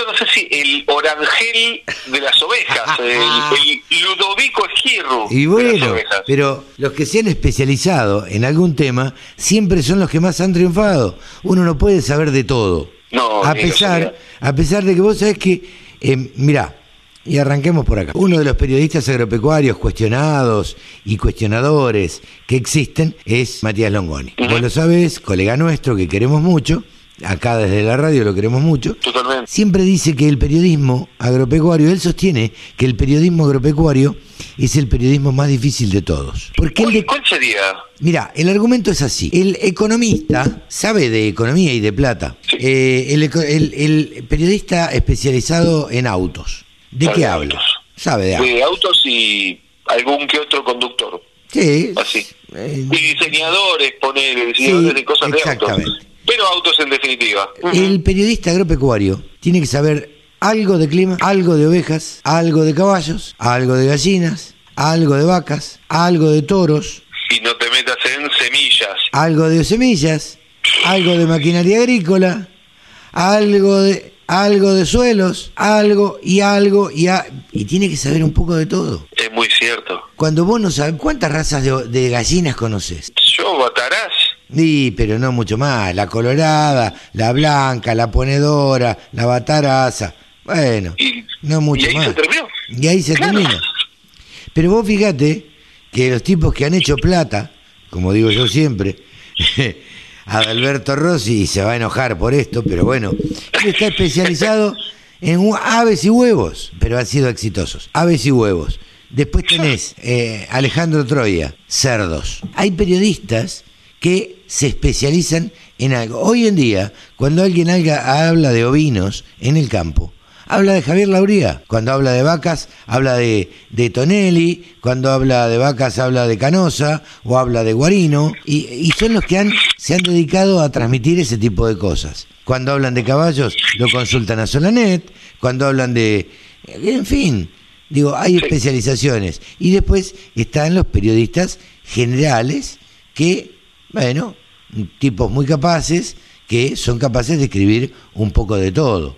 el orangel de las ovejas, el, el Ludovico Esquirru Y de las bueno, ovejas. pero los que se han especializado en algún tema siempre son los que más han triunfado. Uno no puede saber de todo. No, a pesar, a pesar de que vos sabés que, eh, mirá, y arranquemos por acá. Uno de los periodistas agropecuarios cuestionados y cuestionadores que existen es Matías Longoni. Vos lo sabés, colega nuestro que queremos mucho, acá desde la radio lo queremos mucho. Totalmente. Siempre dice que el periodismo agropecuario, él sostiene que el periodismo agropecuario es el periodismo más difícil de todos. Porque el de, ¿Cuál sería? Mira, el argumento es así. El economista sabe de economía y de plata. Eh, el, el- el periodista especializado en autos. ¿De Sabe qué de habla? autos. Sabe de autos. De autos y algún que otro conductor. Sí. Así. eh, Y diseñadores, poner diseñadores Sí, de cosas de autos. exactamente. Pero autos en definitiva. El periodista agropecuario tiene que saber algo de clima, algo de ovejas, algo de caballos, algo de gallinas, algo de vacas, algo de toros, Y no te metas en semillas. algo de semillas, algo de maquinaria agrícola, algo de algo de suelos, algo y algo y a- y tiene que saber un poco de todo. Es muy cierto. Cuando vos no sabes cuántas razas de, de gallinas conoces. Yo, Batarás, Sí, pero no mucho más. La colorada, la blanca, la ponedora, la bataraza. Bueno, no mucho y más. Y ahí se termina. Pero vos fíjate que los tipos que han hecho plata, como digo yo siempre, Adalberto Rossi se va a enojar por esto, pero bueno, él está especializado en aves y huevos, pero han sido exitosos. Aves y huevos. Después tenés eh, Alejandro Troya, cerdos. Hay periodistas que se especializan en algo. Hoy en día, cuando alguien haga- habla de ovinos en el campo, habla de Javier Lauría. Cuando habla de vacas, habla de, de Tonelli. Cuando habla de vacas, habla de Canosa o habla de Guarino. Y, y son los que han, se han dedicado a transmitir ese tipo de cosas. Cuando hablan de caballos, lo consultan a Solanet. Cuando hablan de... En fin, digo, hay especializaciones. Y después están los periodistas generales que, bueno, tipos muy capaces que son capaces de escribir un poco de todo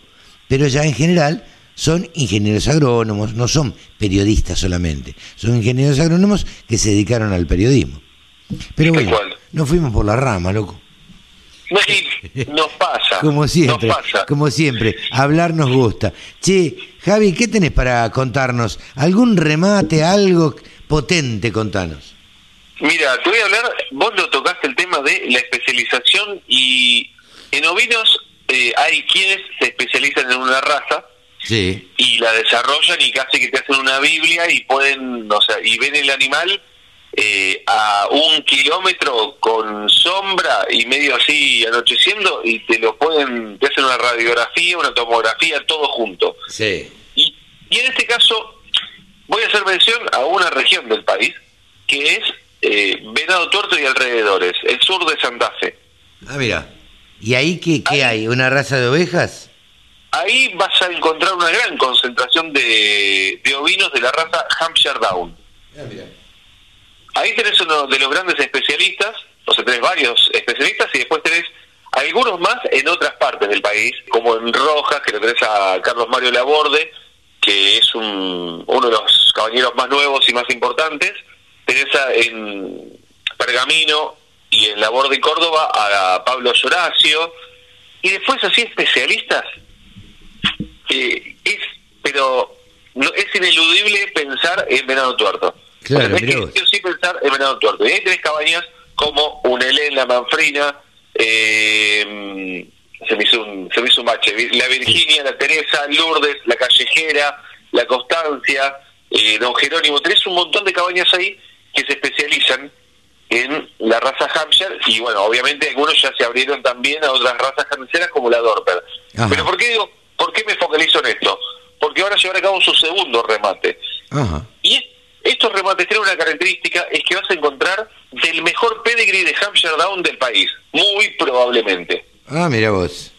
pero ya en general son ingenieros agrónomos, no son periodistas solamente, son ingenieros agrónomos que se dedicaron al periodismo. Pero bueno, nos fuimos por la rama, loco. no, nos pasa. Como siempre, Nos pasa. como siempre, hablar nos gusta. Che, Javi, ¿qué tenés para contarnos? ¿Algún remate, algo potente, contanos? Mira, te voy a hablar, vos lo tocaste el tema de la especialización y en ovinos eh, hay quienes se especializan en una raza Sí. y la desarrollan y casi que te hacen una Biblia y pueden, o sea, y ven el animal eh, a un kilómetro con sombra y medio así anocheciendo y te lo pueden, te hacen una radiografía, una tomografía, todo junto. Sí. Y en este caso voy a hacer mención a una región del país que es eh, Venado Tuerto y alrededores, el sur de Santa Fe. Ah, mira. ¿Y ahí qué, qué hay? ¿Una raza de ovejas? Ahí vas a encontrar una gran concentración de, de ovinos de la raza Hampshire Down. Ahí tenés uno de los grandes especialistas, o sea, tenés varios especialistas y después tenés algunos más en otras partes del país, como en Rojas, que lo tenés a Carlos Mario Laborde, que es un, uno de los caballeros más nuevos y más importantes. En Pergamino y en Laborde y Córdoba a Pablo Horacio. Y después así especialistas eh, es, pero no, es ineludible pensar en Venado Tuerto. Claro, O sea, que sí pensar en Venado Tuerto. Y ahí tenés cabañas como Unelén, La Manfrina, eh, se, me hizo un, se me hizo un bache, La Virginia, La Teresa, Lourdes, La Callejera, La Constancia, eh, Don Jerónimo. Tenés un montón de cabañas ahí que se especializan en la raza Hampshire y bueno, obviamente algunos ya se abrieron también a otras razas hampshireras como la Dorper. Ajá. Pero ¿por qué digo, por qué me focalizo en esto? Porque ahora llevar a cabo su segundo remate. Ajá. Y, es- Estos remates tienen una característica, es que vas a encontrar del mejor pedigree de Hampshire Down del país, muy probablemente. Ah, mira vos.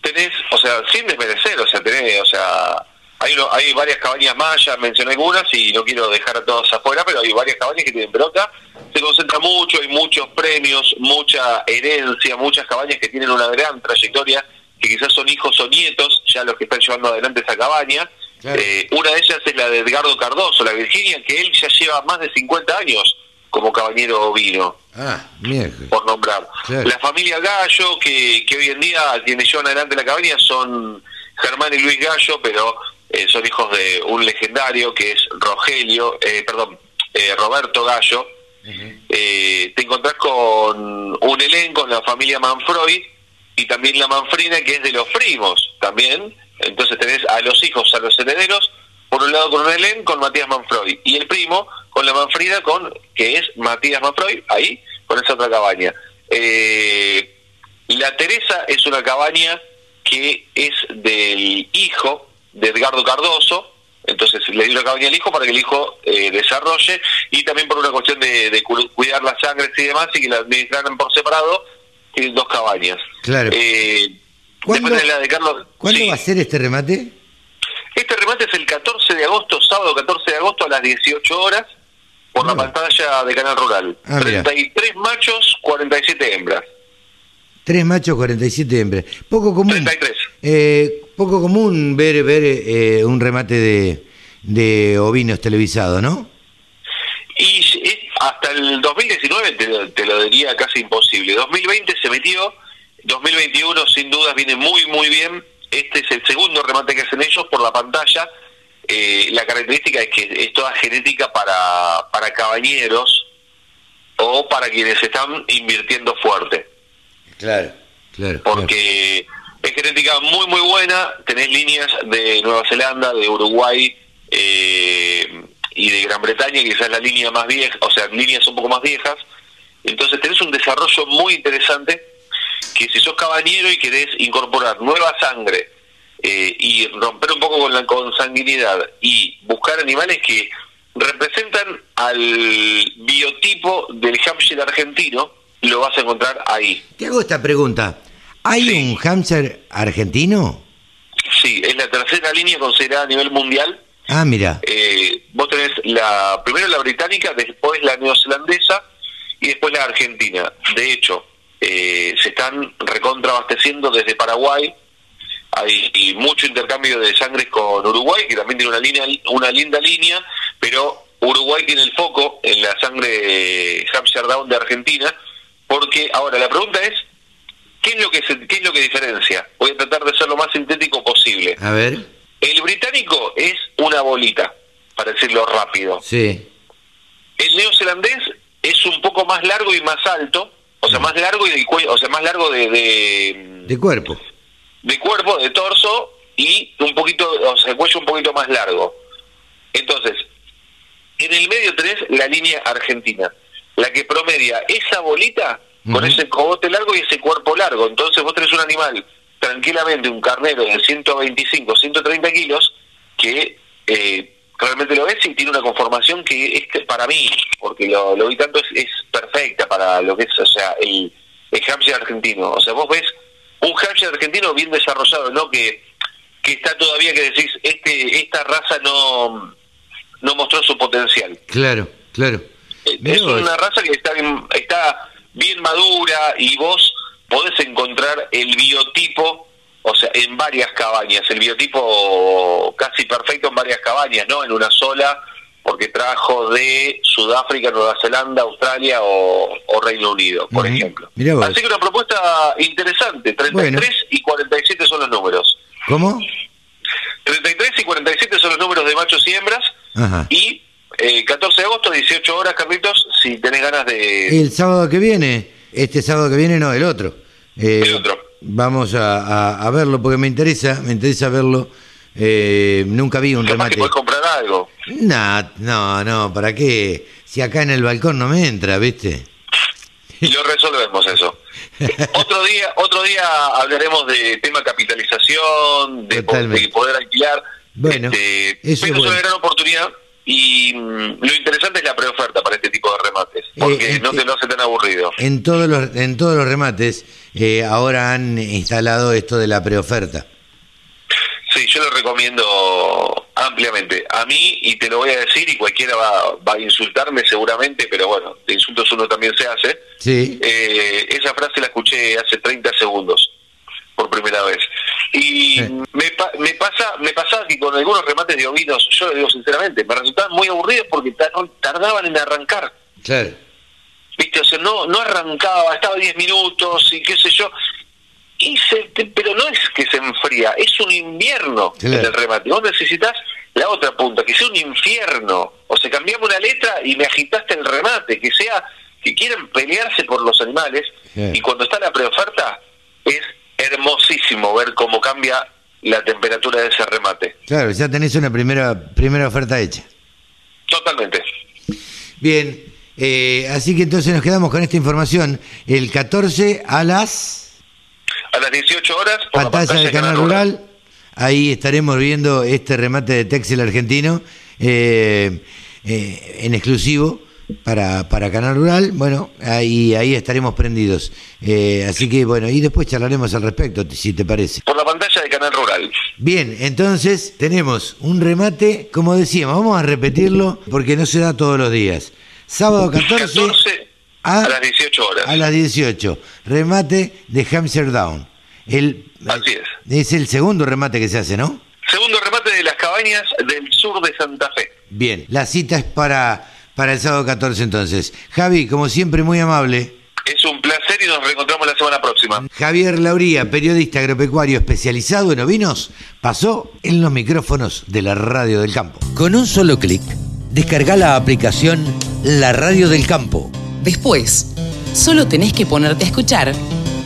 Tenés, o sea, sin desmerecer, o sea, tenés, o sea, hay, uno- hay varias cabañas más, ya mencioné algunas y no quiero dejar a todas afuera, pero hay varias cabañas que tienen pelota. Se concentra mucho, hay muchos premios, mucha herencia, muchas cabañas que tienen una gran trayectoria, que quizás son hijos o nietos, ya los que están llevando adelante esa cabaña. Eh, una de ellas es la de Edgardo Cardoso, la Virginia, que él ya lleva más de 50 años como cabañero ovino Ah, miércoles. por nombrar. Claro. La familia Gallo, que, que hoy en día quienes llevan adelante la cabaña son Germán y Luis Gallo, pero eh, son hijos de un legendario que es Rogelio, eh, perdón, eh, Roberto Gallo. Eh, te encontrás con un elenco, la familia Manfroy y también la Manfrina, que es de los primos también. Entonces tenés a los hijos, a los herederos, por un lado con un elenco, con Matías Manfroy, y el primo con la Manfrina, con que es Matías Manfroy, ahí, con esa otra cabaña. La Teresa es una cabaña que es del hijo de Edgardo Cardoso, entonces le dio la cabaña al hijo para que el hijo eh, desarrolle y también por una cuestión de, de cu- cuidar las sangres y demás y que la administraran por separado, tienen dos cabañas. Claro. Eh, ¿Cuándo- de la de Carlos, ¿Cuándo sí. va a ser este remate? Este remate es el 14 de agosto, sábado 14 de agosto a las 18 horas por la pantalla de Canal Rural. Ah, mira. 33 machos, 47 hembras. Tres machos, 47 hembras. Poco común. 33. Eh, poco común ver, ver eh, un remate de, de ovinos televisado, ¿no? Y es- hasta el 2019 te, lo- te lo diría casi imposible. 2020 se metió, 2021 sin dudas viene muy muy bien. Este es el segundo remate que hacen ellos por la pantalla. Eh, la característica es que es toda genética para, para cabañeros o para quienes están invirtiendo fuerte. Claro, claro. porque es genética muy muy buena, tenés líneas de Nueva Zelanda, de Uruguay eh, y de Gran Bretaña, que quizás es la línea más vieja, o sea, líneas un poco más viejas, entonces tenés un desarrollo muy interesante que si sos cabañero y querés incorporar nueva sangre eh, y romper un poco con la consanguinidad y buscar animales que representan al biotipo del Hampshire argentino, lo vas a encontrar ahí. Te hago esta pregunta. ¿Hay un hamster argentino? Sí, es la tercera línea considerada a nivel mundial. Ah, mira. Eh, vos tenés la primero la británica, después la neozelandesa y después la argentina. De hecho, eh, se están recontrabasteciendo desde Paraguay. Hay mucho intercambio de sangres con Uruguay, que también tiene una línea, una linda línea, pero Uruguay tiene el foco en la sangre Hampshire Down de Argentina, porque ahora la pregunta es ¿qué es lo que se- qué es lo que diferencia? Voy a tratar de ser lo más sintético posible. A ver. El británico es una bolita, para decirlo rápido. Sí. El neozelandés es un poco más largo y más alto, o sea, más largo y de cuello, o sea, más largo de, de, De cuerpo. de cuerpo, de torso y un poquito, o sea, el cuello un poquito más largo. Entonces, en el medio tenés la línea argentina, la que promedia esa bolita con ese cogote largo y ese cuerpo largo. Entonces vos tenés un animal, tranquilamente un carnero de 125, 130 kilos, que eh, realmente lo ves y tiene una conformación que es para mí, porque lo, lo vi tanto, es, es perfecta para lo que es, o sea, el, el Hampshire argentino. O sea, vos ves un Hampshire argentino bien desarrollado, ¿no? Que, que está todavía que decís, este esta raza no, no mostró su potencial. Claro, claro. Es una raza que está bien, está bien madura y vos podés encontrar el biotipo, o sea, en varias cabañas, el biotipo casi perfecto en varias cabañas, no en una sola, porque trajo de Sudáfrica, Nueva Zelanda, Australia o, o Reino Unido, por ejemplo. Así que una propuesta interesante, 33 Bueno. y 47 son los números. ¿Cómo? 33 y 47 son los números de machos y hembras Ajá. y eh, 14 de agosto, 18 horas, Carlitos, si tenés ganas de... El sábado que viene, este sábado que viene, no, el otro. Eh, El otro. Vamos a, a- a verlo porque me interesa, me interesa verlo. Eh, nunca vi un remate. que podés comprar algo. Nah, no, no, ¿para qué? Si acá en el balcón no me entra, ¿viste? Y lo resolvemos eso. otro día otro día hablaremos de tema capitalización, de, poder alquilar. Bueno, Este, eso es pero es bueno. una gran oportunidad Y mm, lo interesante es la preoferta para este tipo de remates, porque Eh, no te lo hace tan aburrido. En todos los, en todos los remates eh, ahora han instalado esto de la preoferta. Sí, yo lo recomiendo ampliamente. A mí, y te lo voy a decir, y cualquiera va, va a insultarme seguramente, pero bueno, de insultos uno también se hace. Sí. Eh, esa frase la escuché hace 30 segundos, por primera vez. Y me, pa- me pasa me pasaba que con algunos remates de ovinos, yo lo digo sinceramente, me resultaban muy aburridos porque tar- tardaban en arrancar. Claro. ¿Viste? O sea, no, no arrancaba, estaba 10 minutos y qué sé yo. Y se, te- pero no es que se enfría, es un invierno Claro. en el remate. Vos necesitas la otra punta, que sea un infierno. O sea, cambiamos una letra y me agitaste el remate, que sea, que quieren pelearse por los animales. Sí. Y cuando está la preoferta, es hermosísimo ver cómo cambia la temperatura de ese remate. Claro, ya tenés una primera, primera oferta hecha. Totalmente. Bien, eh, así que entonces nos quedamos con esta información. El 14 a las A las 18 horas, por pantalla del Canal Rural, ahí estaremos viendo este remate de Texel argentino eh, eh, en exclusivo para, para Canal Rural. Bueno, ahí, ahí estaremos prendidos. Eh, así que bueno, y después charlaremos al respecto, si te parece. Por la pantalla de Canal Rural. Bien, entonces tenemos un remate, como decíamos, vamos a repetirlo porque no se da todos los días. Sábado 14, 14 a, a las 18 horas. a las 18, remate de Hampshire Down. El, Así es. Es el segundo remate que se hace, ¿no? Segundo remate de las cabañas del sur de Santa Fe. Bien, la cita es para, para el sábado 14 entonces. Javi, como siempre, muy amable. Es un placer y nos reencontramos la semana próxima. Javier Lauría, periodista agropecuario especializado en ovinos, pasó en los micrófonos de la Radio del Campo. Con un solo clic, descarga la aplicación La Radio del Campo. Después, solo tenés que ponerte a escuchar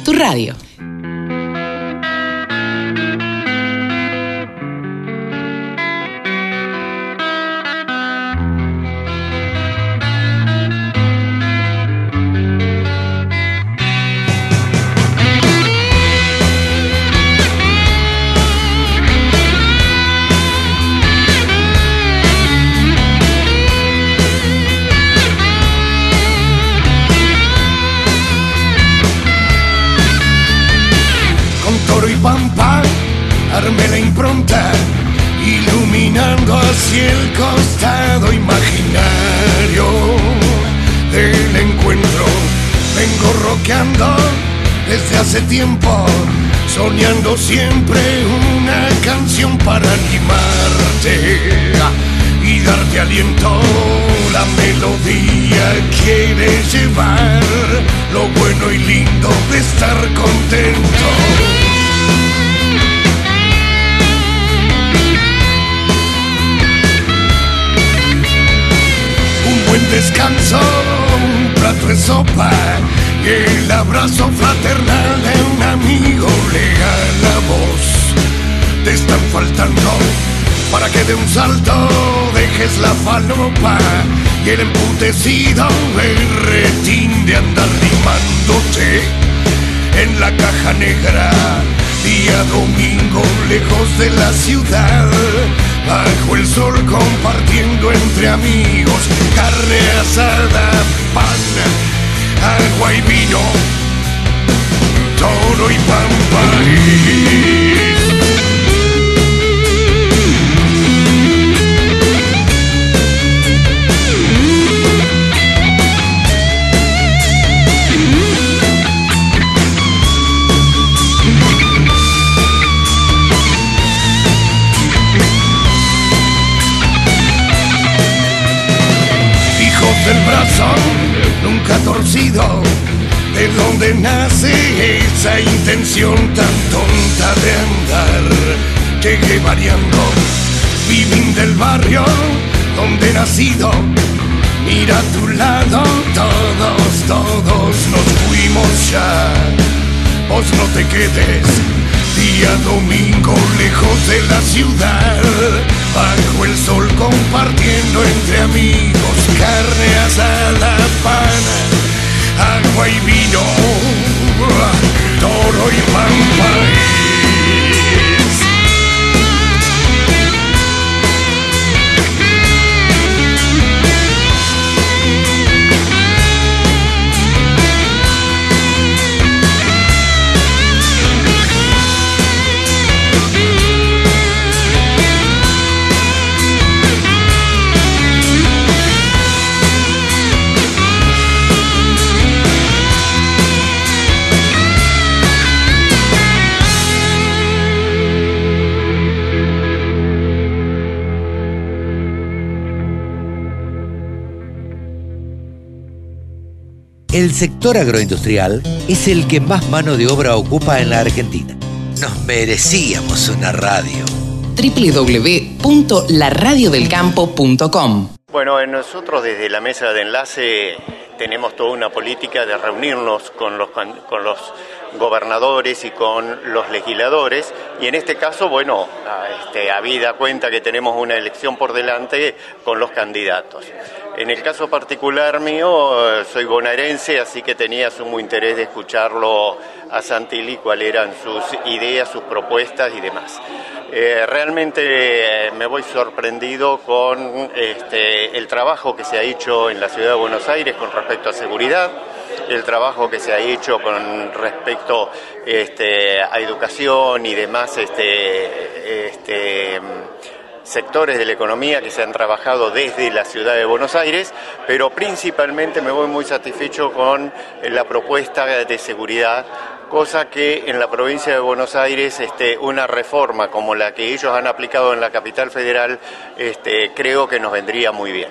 tu radio. Hace tiempo, soñando siempre una canción para animarte y darte aliento. La melodía quiere llevar lo bueno y lindo de estar contento. Un buen descanso, un plato de sopa el abrazo fraternal de un amigo le da la voz. Te están faltando para que de un salto dejes la falopa y el emputecido berretín de andar rimándote en la caja negra. Día domingo lejos de la ciudad, bajo el sol compartiendo entre amigos carne asada, pan, agua y vino, toro y pampa. Hijos del brazo, torcido, de donde nace esa intención tan tonta de andar, llegué variando, vivín del barrio donde he nacido, mira a tu lado, todos, todos nos fuimos ya, vos no te quedes, día domingo lejos de la ciudad, bajo el sol compartiendo entre amigos, carne asada, pan, agua y vino, toro y pampa. El sector agroindustrial es el que más mano de obra ocupa en la Argentina. Nos merecíamos una radio. www.laradiodelcampo.com Bueno, nosotros desde la mesa de enlace tenemos toda una política de reunirnos con los, con los gobernadores y con los legisladores y en este caso, bueno, este, habida cuenta que tenemos una elección por delante con los candidatos. En el caso particular mío, soy bonaerense, así que tenía sumo interés de escucharlo a Santilli, cuáles eran sus ideas, sus propuestas y demás. Eh, realmente me voy sorprendido con este, el trabajo que se ha hecho en la ciudad de Buenos Aires con respecto a seguridad el trabajo que se ha hecho con respecto este, a educación y demás este, sectores de la economía que se han trabajado desde la ciudad de Buenos Aires, pero principalmente me voy muy satisfecho con la propuesta de seguridad cosa que en la provincia de Buenos Aires este, una reforma como la que ellos han aplicado en la capital federal este, creo que nos vendría muy bien.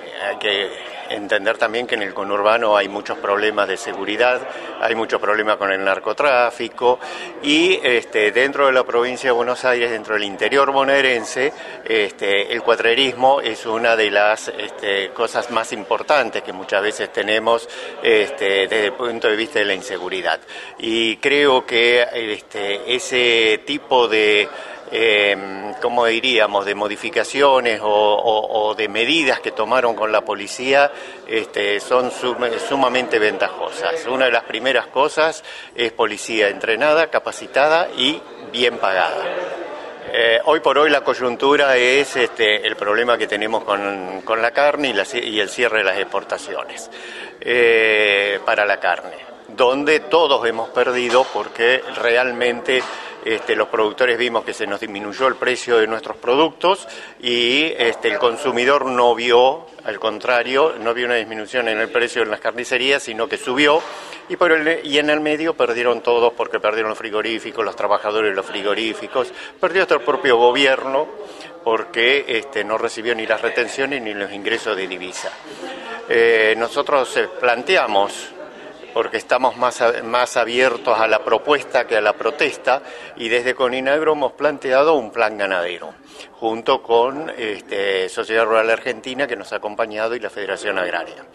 Entender también que en el conurbano hay muchos problemas de seguridad, hay muchos problemas con el narcotráfico y este, dentro de la provincia de Buenos Aires, dentro del interior bonaerense, este, el cuatrerismo es una de las este, cosas más importantes que muchas veces tenemos este, desde el punto de vista de la inseguridad. Y creo que ese tipo de eh, como diríamos?, de modificaciones o, de medidas que tomaron con la policía este, son sumamente ventajosas. Una de las primeras cosas es policía entrenada, capacitada y bien pagada. Eh, hoy por hoy la coyuntura es este, el problema que tenemos con, la carne y, el cierre de las exportaciones eh, para la carne, donde todos hemos perdido porque realmente este, los productores vimos que se nos disminuyó el precio de nuestros productos y este, el consumidor no vio, al contrario, no vio una disminución en el precio en las carnicerías, sino que subió y, por y en el medio perdieron todos porque perdieron los frigoríficos, los trabajadores de los frigoríficos, perdió hasta el propio gobierno porque este, no recibió ni las retenciones ni los ingresos de divisa. Eh, nosotros eh, planteamos porque estamos más, más abiertos a la propuesta que a la protesta y desde Coninagro hemos planteado un plan ganadero junto con este, Sociedad Rural Argentina que nos ha acompañado y la Federación Agraria.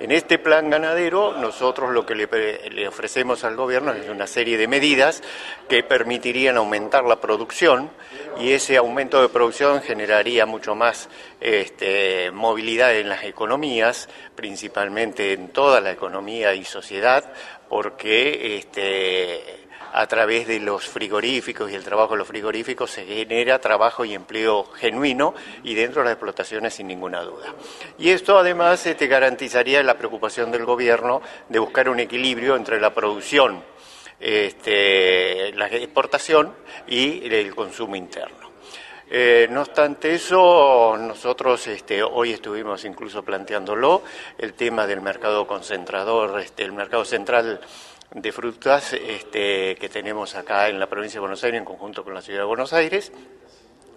En este plan ganadero nosotros lo que le, ofrecemos al gobierno es una serie de medidas que permitirían aumentar la producción y ese aumento de producción generaría mucho más este, movilidad en las economías, principalmente en toda la economía y sociedad, porque este, a través de los frigoríficos y el trabajo de los frigoríficos se genera trabajo y empleo genuino y dentro de las explotaciones sin ninguna duda. Y esto además te este, garantizaría la preocupación del gobierno de buscar un equilibrio entre la producción, este, la exportación y el consumo interno. Eh, no obstante eso, nosotros este, hoy estuvimos incluso planteándolo, el tema del mercado concentrador, el mercado central de frutas este, que tenemos acá en la provincia de Buenos Aires en conjunto con la ciudad de Buenos Aires.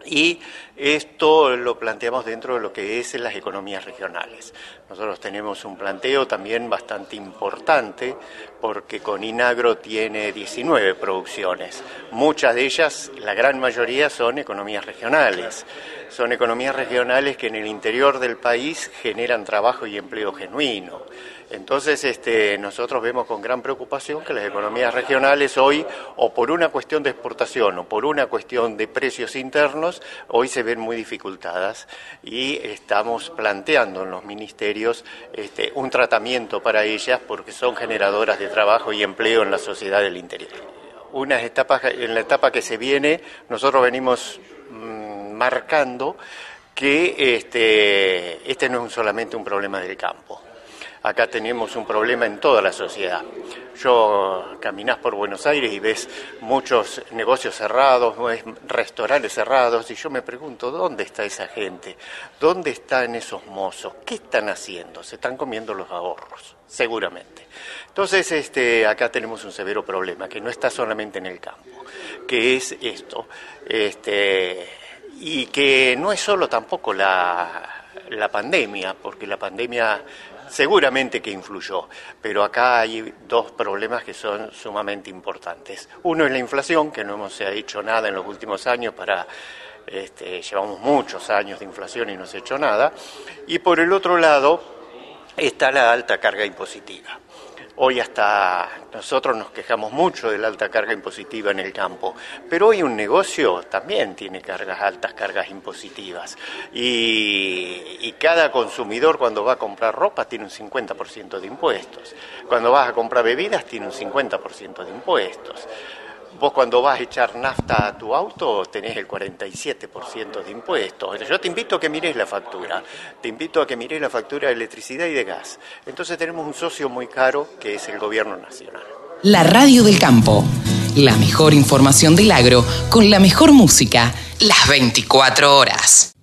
Y esto lo planteamos dentro de lo que es las economías regionales. Nosotros tenemos un planteo también bastante importante porque Coninagro tiene 19 producciones. Muchas de ellas, la gran mayoría, son economías regionales. Son economías regionales que en el interior del país generan trabajo y empleo genuino. Entonces, este, nosotros vemos con gran preocupación que las economías regionales hoy, o por una cuestión de exportación o por una cuestión de precios internos, hoy se ven muy dificultadas y estamos planteando en los ministerios este, un tratamiento para ellas porque son generadoras de trabajo y empleo en la sociedad del interior. Unas etapas, en la etapa que se viene, nosotros venimos mm, marcando que este, este no es solamente un problema del campo acá tenemos un problema en toda la sociedad. Yo caminás por Buenos Aires y ves muchos negocios cerrados, restaurantes cerrados, y yo me pregunto, ¿dónde está esa gente? ¿Dónde están esos mozos? ¿Qué están haciendo? Se están comiendo los ahorros, seguramente. Entonces, este, acá tenemos un severo problema, que no está solamente en el campo, que es esto, este, y que no es solo tampoco la, la pandemia, porque la pandemia seguramente que influyó, pero acá hay dos problemas que son sumamente importantes. Uno es la inflación, que no hemos hecho nada en los últimos años para este, llevamos muchos años de inflación y no se ha hecho nada. Y por el otro lado está la alta carga impositiva. Hoy hasta nosotros nos quejamos mucho de la alta carga impositiva en el campo, pero hoy un negocio también tiene cargas altas, cargas impositivas. Y, y cada consumidor cuando va a comprar ropa tiene un 50% de impuestos. Cuando vas a comprar bebidas tiene un 50% de impuestos. Vos cuando vas a echar nafta a tu auto tenés el 47% de impuestos. Yo te invito a que mires la factura. Te invito a que mires la factura de electricidad y de gas. Entonces tenemos un socio muy caro que es el gobierno nacional. La radio del campo. La mejor información del agro con la mejor música las 24 horas.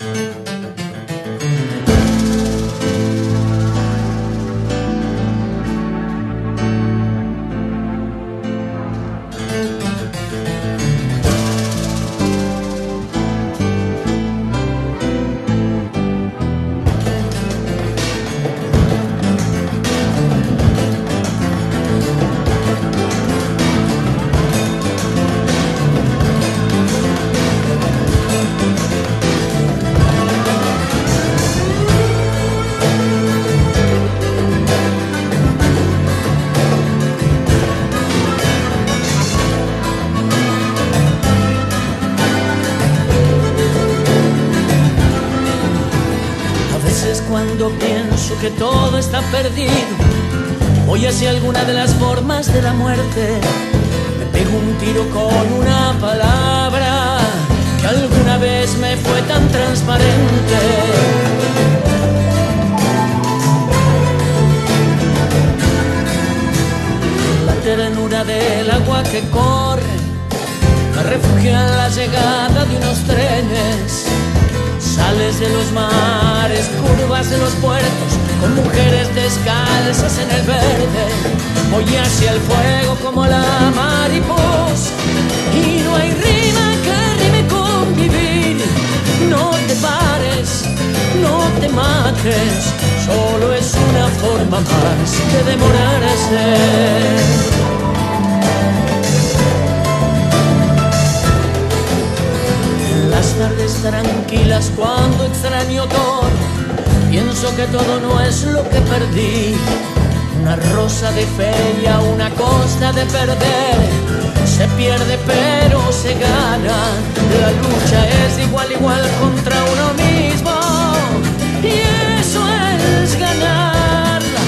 Perdido, demorarse. las tardes tranquilas cuando extraño todo, pienso que todo no es lo que perdí. Una rosa de feria, una costa de perder, se pierde pero se gana. La lucha es igual igual contra uno mismo y eso es ganarla.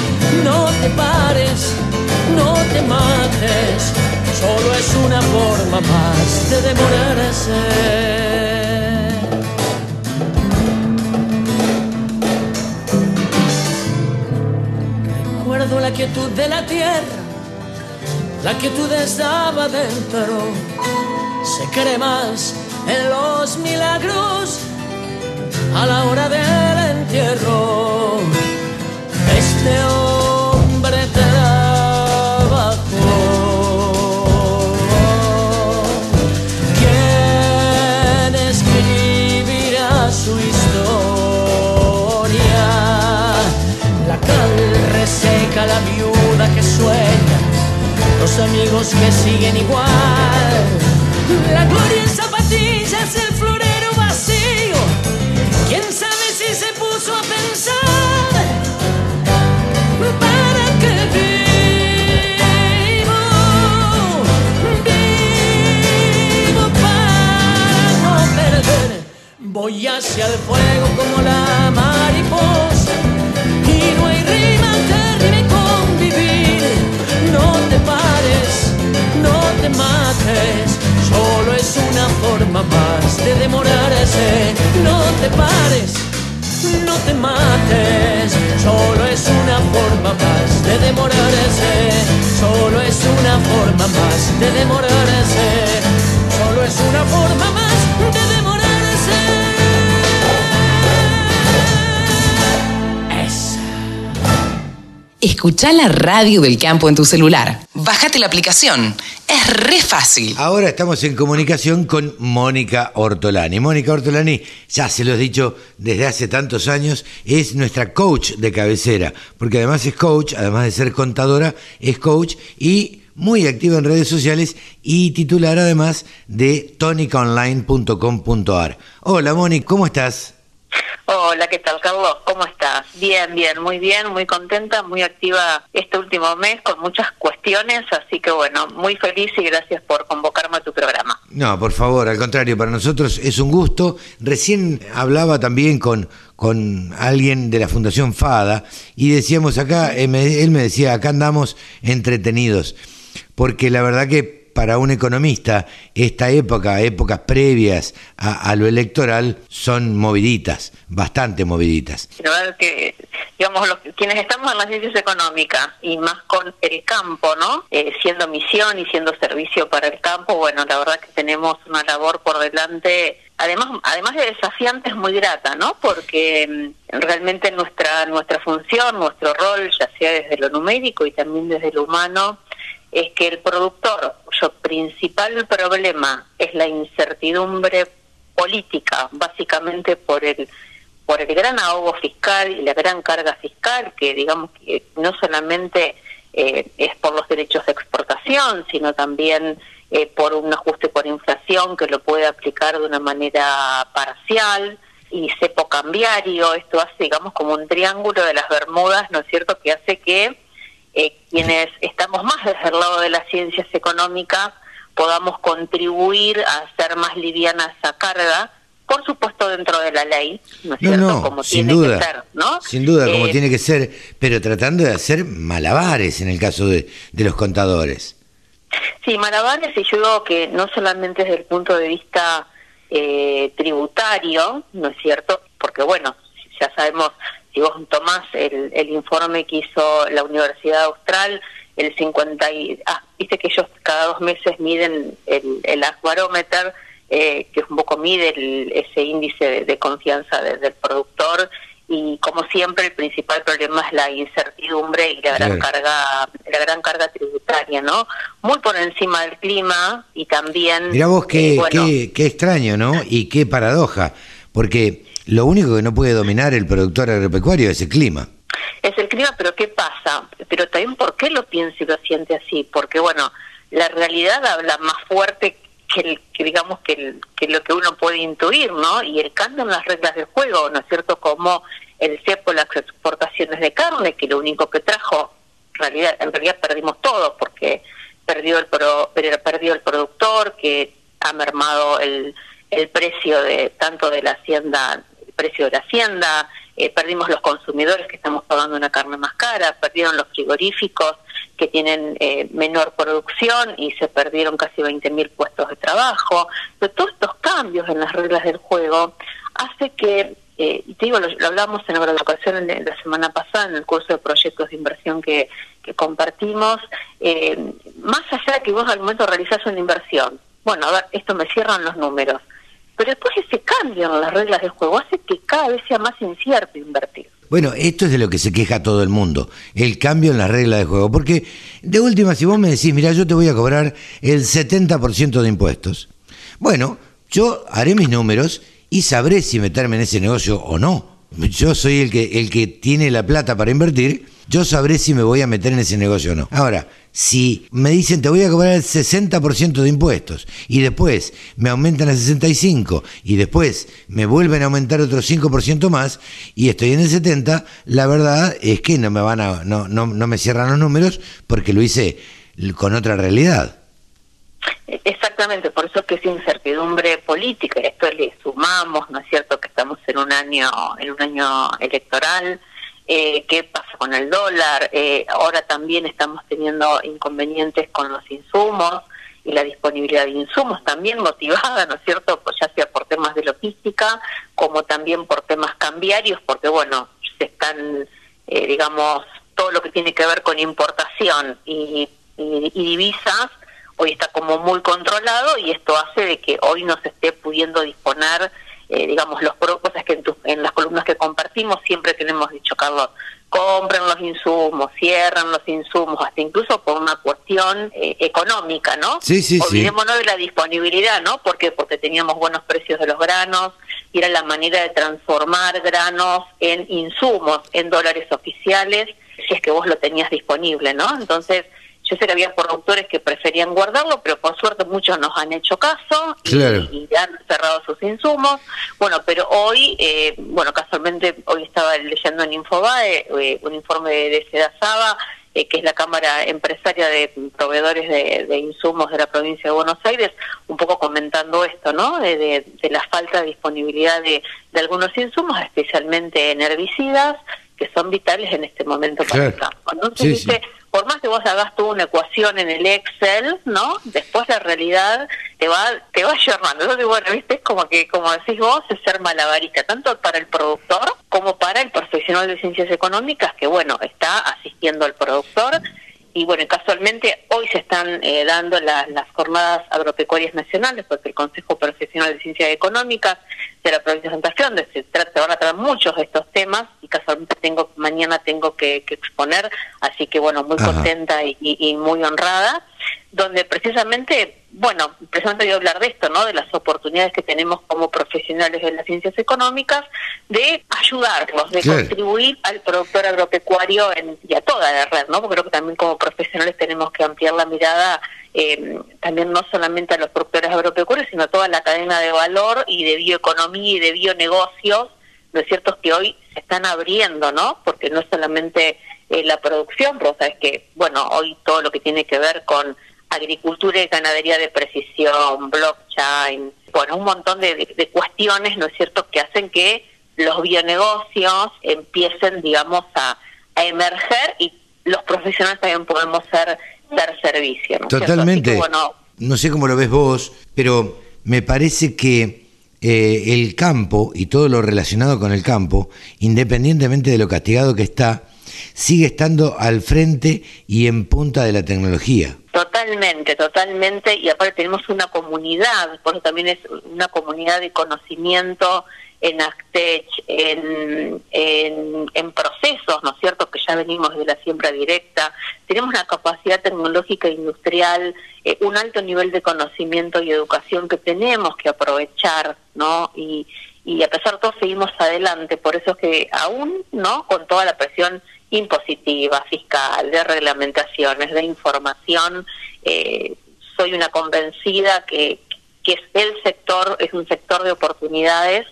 No te no te mates, solo es una forma más de demorarse. Recuerdo la quietud de la tierra, la quietud estaba dentro. Se cree más en los milagros a la hora del entierro. Este los amigos que siguen igual. La gloria en zapatillas, el florero vacío. ¿Quién sabe si se puso a pensar? ¿Para qué vivo? Vivo para no perder. Voy hacia el fuego como la mariposa mates, solo es una forma más de demorarse. No te pares, no te mates, solo es una forma más de demorarse. Solo es una forma más de demorarse. Solo es una forma más de demorarse. Escucha la radio del campo en tu celular. Bájate la aplicación. Re fácil. Ahora estamos en comunicación con Mónica Ortolani. Mónica Ortolani, ya se lo he dicho desde hace tantos años, es nuestra coach de cabecera, porque además es coach, además de ser contadora, es coach y muy activa en redes sociales y titular además de tonicaonline.com.ar. Hola Mónica, ¿cómo estás? Hola, ¿qué tal, Carlos? ¿Cómo estás? Bien, bien, muy bien, muy contenta, muy activa este último mes con muchas cuestiones, así que bueno, muy feliz y gracias por convocarme a tu programa. No, por favor, al contrario, para nosotros es un gusto. Recién hablaba también con, con alguien de la Fundación FADA y decíamos acá, él me, él me decía, acá andamos entretenidos, porque la verdad que para un economista esta época, épocas previas a, lo electoral, son moviditas, bastante moviditas. La verdad que, digamos, los, quienes estamos en las ciencias económicas y más con el campo, ¿no? Eh, siendo misión y siendo servicio para el campo, bueno, la verdad que tenemos una labor por delante además además de desafiante es muy grata no porque mm, realmente nuestra nuestra función nuestro rol ya sea desde lo numérico y también desde lo humano es que el productor, cuyo principal problema es la incertidumbre política, básicamente por el por el gran ahogo fiscal y la gran carga fiscal, que digamos que no solamente eh, es por los derechos de exportación, sino también eh, por un ajuste por inflación que lo puede aplicar de una manera parcial y cepo cambiario, esto hace digamos como un triángulo de las Bermudas, ¿no es cierto?, que hace que eh, quienes estamos más desde el lado de las ciencias económicas podamos contribuir a hacer más liviana esa carga, por supuesto dentro de la ley, ¿no es cierto? como sin tiene duda, que ser, ¿no? Sin duda, como Eh, tiene que ser, pero tratando de hacer malabares en el caso de, de los contadores. Sí, malabares y yo digo que no solamente desde el punto de vista eh, tributario, ¿no es cierto? Porque bueno, ya sabemos, si vos tomás el, el informe que hizo la Universidad Austral, el 50 y, ah, viste que ellos cada dos meses miden el, el Barometer, eh, que un poco mide el- ese índice de, de confianza de- del productor y como siempre el principal problema es la incertidumbre y la gran carga la gran carga tributaria no muy por encima del clima y también Mirá vos qué, eh, bueno, qué, qué extraño, ¿no? Y qué paradoja, porque lo único que no puede dominar el productor agropecuario es el clima. es el clima pero qué pasa pero también por qué lo piensa y lo siente así porque bueno la realidad habla más fuerte que, el, que digamos que, el- que lo que uno puede intuir no y el cambio en las reglas del juego no es cierto como el cepo las exportaciones de carne que lo único que trajo en realidad en realidad perdimos todo porque perdió el pro- per- perdió el productor que ha mermado el, el precio de tanto de la hacienda precio de la hacienda eh, perdimos los consumidores que estamos pagando una carne más cara perdieron los frigoríficos que tienen eh, menor producción y se perdieron casi 20.000 puestos de trabajo. Pero todos estos cambios en las reglas del juego hace que eh, y te digo, lo, lo hablamos en la ocasión la semana pasada en el curso de proyectos de inversión que, que compartimos, eh, más allá de que vos al momento realizás una inversión, bueno, a ver, esto me cierran los números, pero después ese cambio en las reglas del juego hace que cada vez sea más incierto invertir. Bueno, esto es de lo que se queja todo el mundo, el cambio en las reglas de juego. Porque de última, si vos me decís, mira, yo te voy a cobrar el 70% de impuestos, bueno, yo haré mis números y sabré si meterme en ese negocio o no. Yo soy el que, el que tiene la plata para invertir, yo sabré si me voy a meter en ese negocio o no. Ahora, si me dicen te voy a cobrar el 60% de impuestos y después me aumentan a 65 y después me vuelven a aumentar otro 5% más y estoy en el 70, la verdad es que no me van a no, no, no me cierran los números porque lo hice con otra realidad. Exactamente, por eso que es incertidumbre política, y esto le sumamos, ¿no es cierto?, que estamos en un año, en un año electoral, eh, qué pasa con el dólar, eh, ahora también estamos teniendo inconvenientes con los insumos y la disponibilidad de insumos, también motivada, ¿no es cierto?, pues ya sea por temas de logística, como también por temas cambiarios, porque bueno, se están, eh, digamos, todo lo que tiene que ver con importación y divisas, hoy está como muy controlado y esto hace de que hoy no se esté pudiendo disponer eh, digamos, los cosas que en, en las columnas que compartimos siempre tenemos dicho, Carlos, compren los insumos, cierran los insumos, hasta incluso por una cuestión eh, económica, ¿no? Sí, sí, Olvidémonos de la disponibilidad, ¿no? Porque porque teníamos buenos precios de los granos y era la manera de transformar granos en insumos, en dólares oficiales, si es que vos lo tenías disponible, ¿no? Entonces, yo sé que había productores que preferían guardarlo, pero por suerte muchos nos han hecho caso y, han cerrado sus insumos. Bueno, pero hoy, eh, bueno, casualmente hoy estaba leyendo en Infobae eh, un informe de, Sedasaba, eh, que es la Cámara Empresaria de Proveedores de, Insumos de la provincia de Buenos Aires, un poco comentando esto, ¿no? De, la falta de disponibilidad de, algunos insumos, especialmente en herbicidas, que son vitales en este momento para el campo. Entonces, dice por más que vos hagas tú una ecuación en el Excel, ¿no? Después la realidad te va te va ayornando. Entonces, bueno, viste, es como que, como decís vos, es ser malabarista, tanto para el productor como para el profesional de ciencias económicas, que, bueno, está asistiendo al productor y bueno, casualmente hoy se están eh, dando las jornadas agropecuarias nacionales, porque el Consejo Profesional de Ciencias Económicas de la provincia de Santa Fe, donde se, trata, van a tratar muchos de estos temas, y casualmente tengo mañana tengo que, exponer, así que bueno, muy contenta y muy honrada donde precisamente, bueno, precisamente voy a hablar de esto, ¿no? De las oportunidades que tenemos como profesionales de las ciencias económicas de ayudarlos, de contribuir al productor agropecuario en, y a toda la red, ¿no? Porque creo que también como profesionales tenemos que ampliar la mirada eh, también no solamente a los productores agropecuarios, sino a toda la cadena de valor y de bioeconomía y de bionegocios, ¿no es cierto? Que hoy se están abriendo, ¿no? Porque no es solamente eh, la producción, pero sabes que, bueno, hoy todo lo que tiene que ver con agricultura y ganadería de precisión, blockchain, bueno, un montón de, cuestiones, ¿no es cierto?, que hacen que los bionegocios empiecen, digamos, a, emerger y los profesionales también podemos ser dar servicio. ¿no Totalmente. no sé cómo lo ves vos, pero me parece que eh, el campo y todo lo relacionado con el campo, independientemente de lo castigado que está, sigue estando al frente y en punta de la tecnología. Totalmente, totalmente, y aparte tenemos una comunidad, por eso también es una comunidad de conocimiento en Actech, en, en, procesos, ¿no es cierto?, que ya venimos de la siembra directa, tenemos una capacidad tecnológica e industrial, eh, un alto nivel de conocimiento y educación que tenemos que aprovechar, ¿no? Y, y a pesar de todo seguimos adelante, por eso es que aún, ¿no?, con toda la presión impositiva, fiscal, de reglamentaciones, de información. Eh, soy una convencida que, que es el sector, es un sector de oportunidades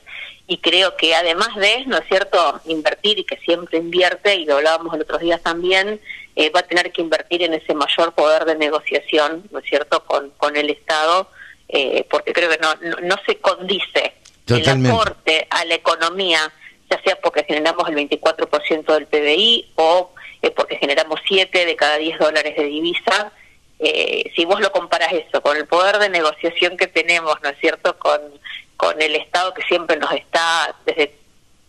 y creo que además de, ¿no es cierto?, invertir y que siempre invierte, y lo hablábamos los otros días también, eh, va a tener que invertir en ese mayor poder de negociación, ¿no es cierto?, con, con el Estado, eh, porque creo que no, no, se condice el aporte a la economía ya sea porque generamos el 24% del PBI o eh, porque generamos 7 de cada 10 dólares de divisa. Eh, si vos lo comparas eso con el poder de negociación que tenemos, ¿no es cierto?, con, con el Estado que siempre nos está, desde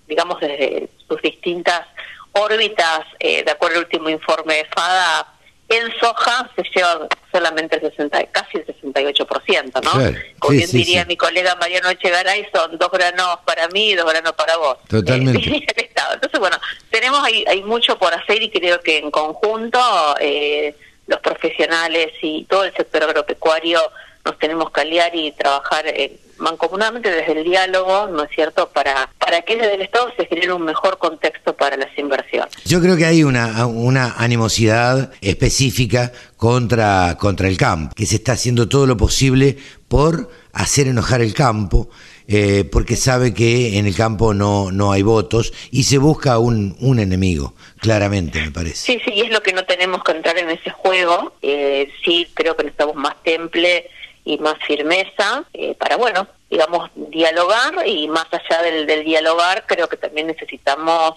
digamos, desde sus distintas órbitas, eh, de acuerdo al último informe de FADA, en soja se lleva solamente el 60, casi el 68%, ¿no? Como bien diría mi colega Mariano Echegaray, son dos granos para mí y dos granos para vos. Totalmente. Eh, Entonces, bueno, tenemos ahí, hay mucho por hacer y creo que en conjunto eh, los profesionales y todo el sector agropecuario nos tenemos que aliar y trabajar eh, mancomunadamente desde el diálogo, ¿no es cierto?, para, para que desde el Estado se genere un mejor contexto para las inversiones. Yo creo que hay una, una animosidad específica contra, contra el campo, que se está haciendo todo lo posible por hacer enojar el campo, eh, porque sabe que en el campo no, no hay votos y se busca un, un enemigo, claramente, me parece. Sí, sí, y es lo que no tenemos que entrar en ese juego. Eh, sí, creo que necesitamos más temple y más firmeza eh, para, bueno, digamos, dialogar y más allá del, dialogar, creo que también necesitamos,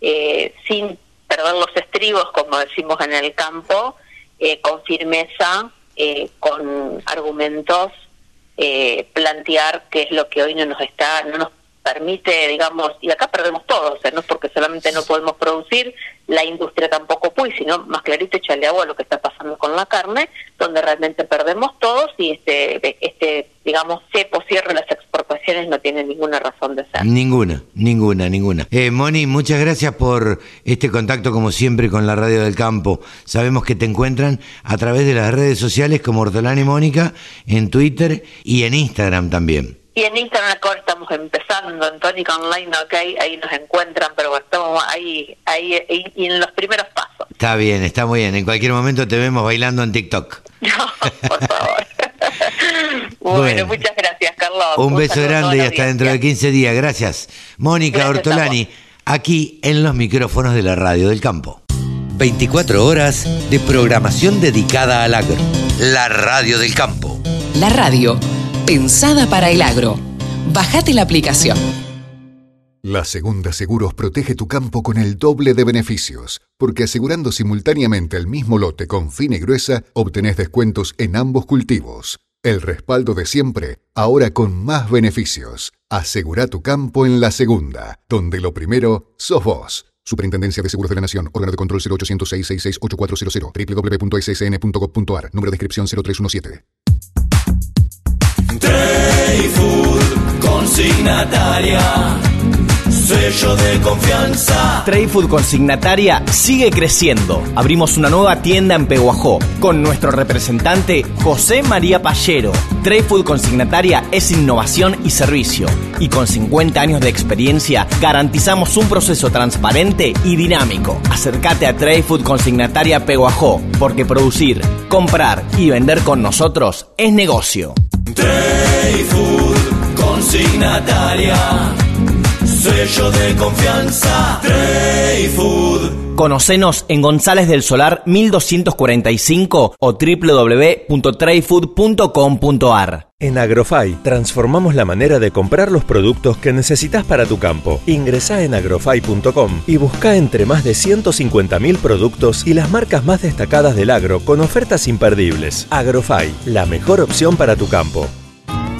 eh, sin perder los estribos, como decimos en el campo, eh, con firmeza, con argumentos, plantear qué es lo que hoy no nos está, no nos permite, digamos, y acá perdemos todo, o sea, no es porque solamente no podemos producir, la industria tampoco puede, sino más clarito echarle agua lo que está pasando con la carne, donde realmente perdemos todos y este, este digamos, cepo cierre las exportaciones no tiene ninguna razón de ser. Ninguna, ninguna, ninguna. Eh, Moni, muchas gracias por este contacto como siempre con la Radio del Campo. Sabemos que te encuentran a través de las redes sociales como Hortolán y Mónica, en Twitter y en Instagram también. Y en Instagram ahora estamos empezando, en Tónica Online, ok, ahí nos encuentran, pero estamos ahí, ahí, y en los primeros pasos. Está bien, está muy bien. En cualquier momento te vemos bailando en TikTok. Bueno, Bueno. muchas gracias, Carlos. Un beso grande y hasta dentro de 15 días. Gracias. Mónica Ortolani, aquí en los micrófonos de la Radio del Campo. 24 horas de programación dedicada al agro. La Radio del Campo. La radio, pensada para el agro. Bajate la aplicación. La Segunda Seguros protege tu campo con el doble de beneficios, porque asegurando simultáneamente el mismo lote con fina y gruesa, obtenés descuentos en ambos cultivos. El respaldo de siempre, ahora con más beneficios. Asegura tu campo en La Segunda, donde lo primero sos vos. Superintendencia de Seguros de la Nación, órgano de control 0806 668400 www.ssn.gov.ar, número de inscripción 0317. Trade consignataria. Sello de confianza. Trade Food Consignataria sigue creciendo. Abrimos una nueva tienda en Peguajó con nuestro representante José María Pallero. Trade Food Consignataria es innovación y servicio. Y con 50 años de experiencia garantizamos un proceso transparente y dinámico. Acércate a Trade Food Consignataria Peguajó porque producir, comprar y vender con nosotros es negocio. Trade Food consignataria. Sello de confianza. Trade Food. Conocenos en González del Solar 1245 o www.tradefood.com.ar. En Agrofy transformamos la manera de comprar los productos que necesitas para tu campo. Ingresá en agrofy.com y busca entre más de 150.000 productos y las marcas más destacadas del agro con ofertas imperdibles. Agrofy, la mejor opción para tu campo.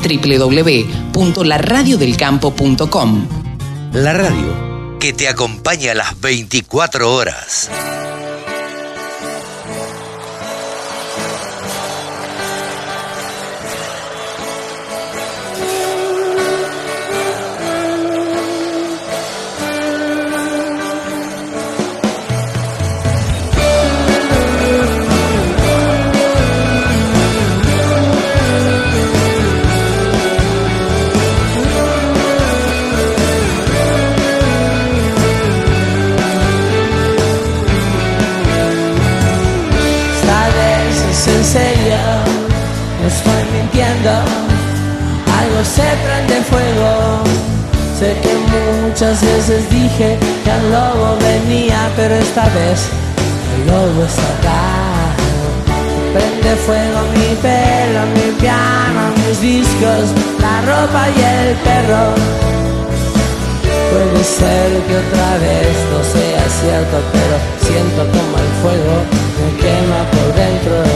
www.laradiodelcampo.com La radio que te acompaña a las 24 horas. Algo se prende fuego. Sé que muchas veces dije que el lobo venía, pero esta vez el lobo está acá. Prende fuego mi pelo, mi piano, mis discos, la ropa y el perro. Puede ser que otra vez no sea cierto, pero siento como el fuego me quema por dentro.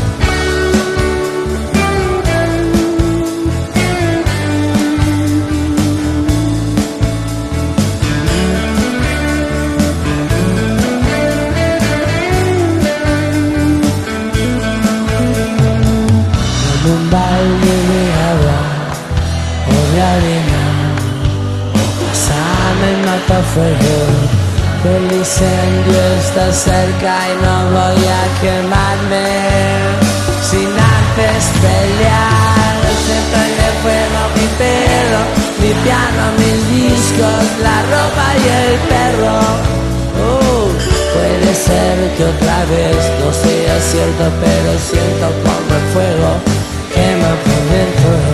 Incendio está cerca y no voy a quemarme sin antes pelear. Se prende fuego mi pelo, mi piano, mis discos, la ropa y el perro. Uh, puede ser que otra vez no sea cierto, pero siento como el fuego quema por dentro.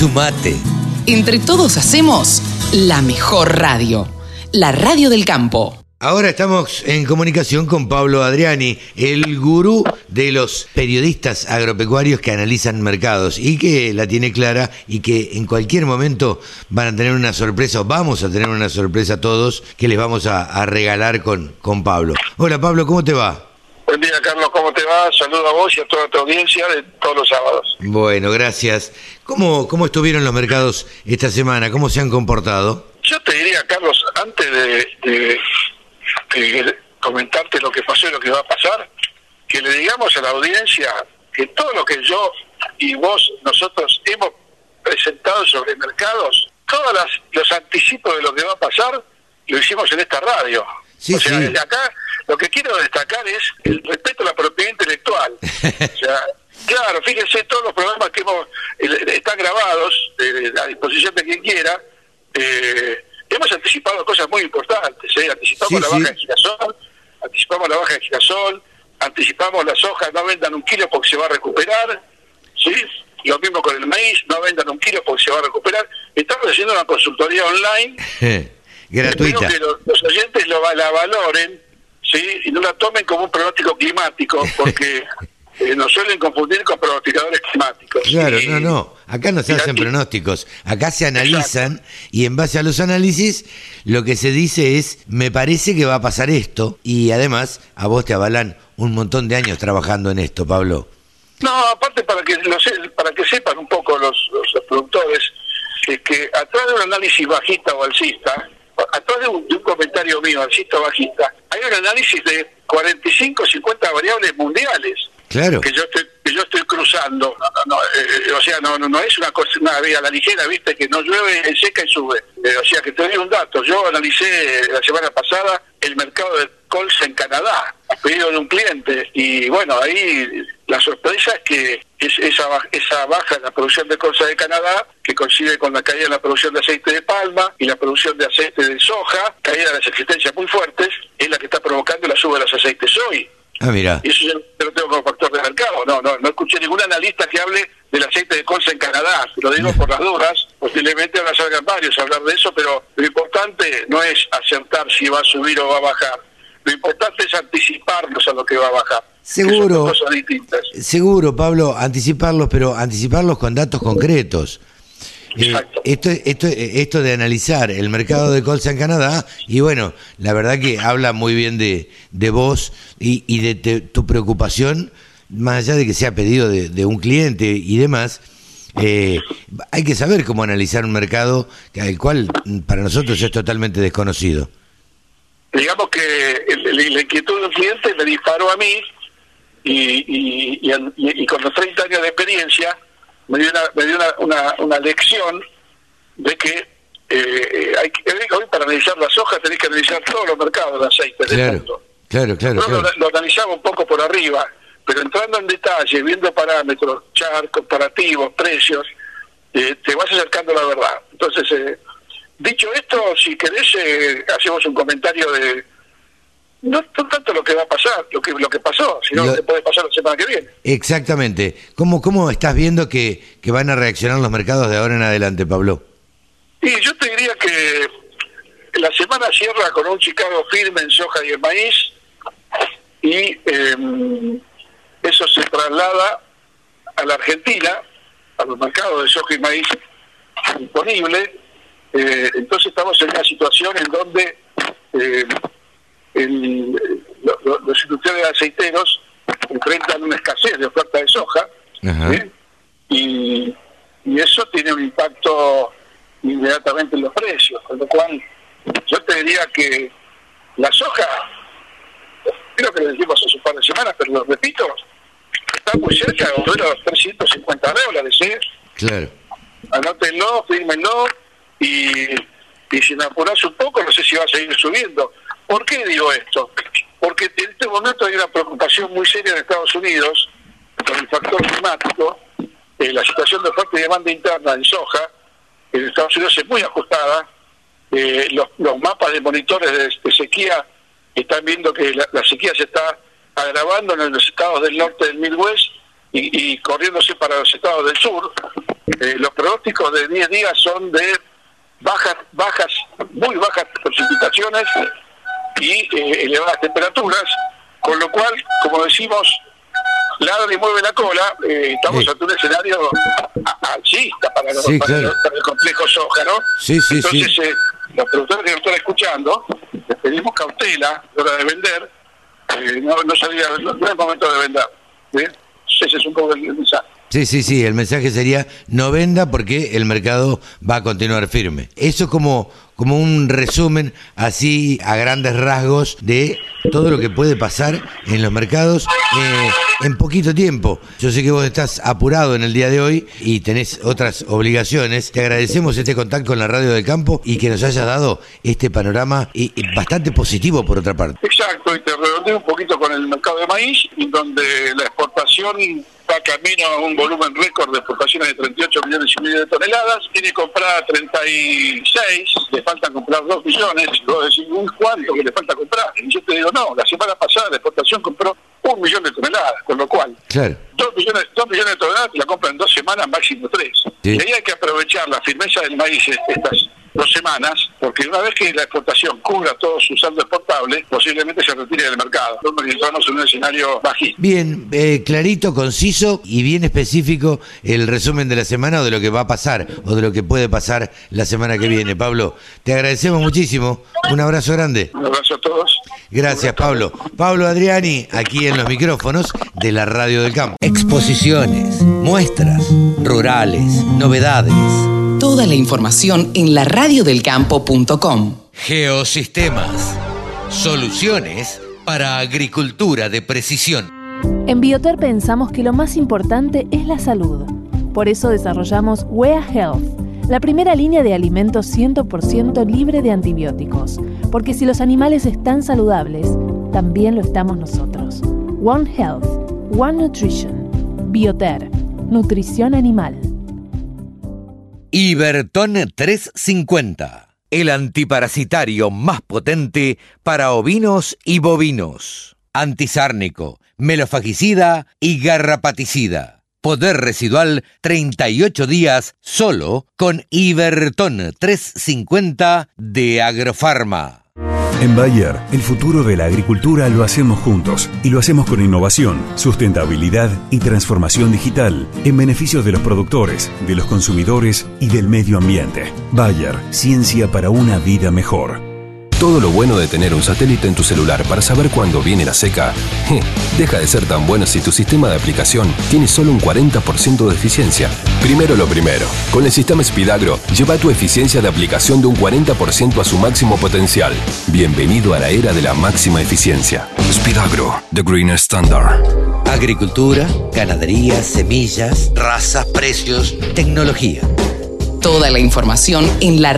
Sumate. Entre todos hacemos la mejor radio, la radio del campo. Ahora estamos en comunicación con Pablo Adriani, el gurú de los periodistas agropecuarios que analizan mercados y que la tiene clara y que en cualquier momento van a tener una sorpresa, o vamos a tener una sorpresa todos que les vamos a, a regalar con, con Pablo. Hola Pablo, ¿cómo te va? Buen día, Carlos, ¿cómo te va? Saludo a vos y a toda tu audiencia de todos los sábados. Bueno, gracias. ¿Cómo, cómo estuvieron los mercados esta semana? ¿Cómo se han comportado? Yo te diría, Carlos, antes de, de- de comentarte lo que pasó y lo que va a pasar, que le digamos a la audiencia que todo lo que yo y vos, nosotros hemos presentado sobre mercados, todos los anticipos de lo que va a pasar, lo hicimos en esta radio. Sí, o sea, sí. desde acá lo que quiero destacar es el respeto a la propiedad intelectual. o sea, claro, fíjense todos los programas que hemos, están grabados eh, a disposición de quien quiera. eh, hemos anticipado cosas muy importantes. ¿eh? Anticipamos Sí, la sí. baja de girasol, anticipamos la baja de girasol, anticipamos las hojas, no vendan un kilo porque se va a recuperar. ¿sí? Lo mismo con el maíz, no vendan un kilo porque se va a recuperar. Estamos haciendo una consultoría online Gratuita. Espero que los, los oyentes lo, la valoren ¿sí? y no la tomen como un pronóstico climático, porque eh, nos suelen confundir con pronosticadores climáticos. Claro, Y- no, no. Acá no se hacen pronósticos. Acá se analizan y en base a los análisis lo que se dice es, me parece que va a pasar esto. Y además, a vos te avalan un montón de años trabajando en esto, Pablo. No, aparte para que lo se- para que sepan un poco los, los productores, es que atrás de un análisis bajista o alcista, atrás de un, de un comentario mío, alcista o bajista, hay un análisis de 45 50 variables mundiales. Claro. que yo estoy que yo estoy cruzando No, no, eh, o sea no, no no es una cosa una vía a la ligera viste que no llueve seca y sube Eh, o sea que te doy un dato yo analicé la semana pasada el mercado de colza en Canadá a pedido de un cliente y bueno ahí la sorpresa es que es esa esa baja en la producción de colza de Canadá que coincide con la caída en la producción de aceite de palma y la producción de aceite de soja caída de las existencias muy fuertes es la que está provocando la suba de los aceites soy Ah, mira. y eso yo yo lo tengo como factor de mercado. No, no, no escuché ningún analista que hable del aceite de colza en Canadá. Lo digo por las dudas. Posiblemente ahora salgan varios a hablar de eso, pero lo importante no es acertar si va a subir o va a bajar. Lo importante es anticiparnos a lo que va a bajar. son Seguro. cosas distintas. Seguro, Pablo, anticiparlos, pero anticiparlos con datos concretos. Eh, esto, esto, esto de analizar el mercado de colza en Canadá, y bueno, la verdad que habla muy bien de, de vos y, y de te- tu preocupación, más allá de que sea pedido de, de un cliente y demás, Eh, hay que saber cómo analizar un mercado al cual para nosotros es totalmente desconocido. Digamos que la inquietud del cliente me disparó a mí y, y, con los 30 años de experiencia me dio una, me dio una, una, una lección de que eh, hay que, hoy para analizar la soja tenés que analizar todos los mercados de aceite del Claro, mundo. claro, claro, claro. lo, lo analizamos un poco por arriba, pero entrando en detalle, viendo parámetros, chart, comparativos, precios, eh, te vas acercando a la verdad. Entonces, eh, dicho esto, si querés, eh, hacemos un comentario de no, no tanto lo que va a pasar, lo que lo que pasó, sino Lo- que puede pasar la semana que viene. Exactamente. ¿Cómo, cómo estás viendo que, que van a reaccionar los mercados de ahora en adelante, Pablo? Y yo te diría que la semana cierra con un Chicago firme en soja y en maíz y eh, eso se traslada a la Argentina, a los mercados de soja y maíz disponible. Eh, entonces estamos en una situación en donde eh, el- lo- lo- los industriales aceiteros enfrentan una escasez de oferta de soja ¿eh? y, y eso tiene un impacto inmediatamente en los precios, con lo cual yo te diría que la soja, creo que lo dijimos hace un par de semanas, pero lo repito, está muy cerca de los 350 dólares, ¿eh? Claro. anótenlo, fírmenlo y, y si me un poco, no sé si va a seguir subiendo. ¿Por qué digo esto? Porque en este momento hay una preocupación muy seria en Estados Unidos con el factor climático, eh, la situación de oferta y demanda interna en soja en Estados Unidos es muy ajustada, eh, los, mapas de monitores de, sequía están viendo que la, la sequía se está agravando en los estados del norte del Midwest y, y corriéndose para los estados del sur. Eh, los pronósticos de 10 días son de bajas, bajas, muy bajas precipitaciones y eh, elevadas temperaturas, con lo cual, como decimos, ladra y mueve la cola, eh, estamos ante un escenario alcista para, los- Sí, para claro. el- para el complejo soja, ¿no? Sí, sí, Entonces, sí. eh, los productores que nos están escuchando, les pedimos cautela a la hora de vender, eh, no, no, salía, no, no es momento de vender. Ese es un poco el el mensaje. Sí, sí, sí, el mensaje sería no venda porque el mercado va a continuar firme. Eso como, como un resumen así a grandes rasgos de todo lo que puede pasar en los mercados eh, en poquito tiempo. Yo sé que vos estás apurado en el día de hoy y tenés otras obligaciones. Te agradecemos este contacto con la radio del campo y que nos hayas dado este panorama y, bastante positivo por otra parte. Exacto, y te redondeo un poquito con el mercado de maíz, donde la exportación va camino a un volumen récord de exportaciones de 38 millones y medio de toneladas, tiene comprada 36, le faltan comprar 2 millones, y vos decís, "Uy, ¿cuánto que le falta comprar? Y yo te digo, no, la semana pasada la exportación compró un millón de toneladas, con lo cual Claro. 2 millones, dos millones de toneladas la compran en dos semanas, máximo tres. Sí. Y ahí hay que aprovechar la firmeza del maíz estas dos semanas, porque una vez que la exportación cubra todo su saldo exportable, posiblemente se retire del mercado. Entramos en un escenario bajito. Bien, eh, clarito, conciso y bien específico el resumen de la semana o de lo que va a pasar o de lo que puede pasar la semana que viene. Pablo, te agradecemos muchísimo. Un abrazo grande. Un abrazo a todos. Gracias, Pablo. Pablo Adriani, aquí en los micrófonos de la Radio del Campo. Exposiciones, muestras, rurales, novedades. Toda la información en laradiodelcampo.com. Geosistemas, soluciones para agricultura de precisión. En Bioter pensamos que lo más importante es la salud. Por eso desarrollamos Wea Health, la primera línea de alimentos 100% libre de antibióticos. Porque si los animales están saludables, también lo estamos nosotros. One Health, One Nutrition. Bioter, nutrición animal. Iberton 350, el antiparasitario más potente para ovinos y bovinos. Antisárnico, melofagicida y garrapaticida. Poder residual 38 días solo con Iberton 350 de Agrofarma. En Bayer, el futuro de la agricultura lo hacemos juntos y lo hacemos con innovación, sustentabilidad y transformación digital en beneficio de los productores, de los consumidores y del medio ambiente. Bayer, ciencia para una vida mejor. Todo lo bueno de tener un satélite en tu celular para saber cuándo viene la seca, deja de ser tan bueno si tu sistema de aplicación tiene solo un 40% de eficiencia. Primero lo primero. Con el sistema Spidagro, lleva tu eficiencia de aplicación de un 40% a su máximo potencial. Bienvenido a la era de la máxima eficiencia. Spidagro, The Green Standard. Agricultura, ganadería, semillas, razas, precios, tecnología. Toda la información en la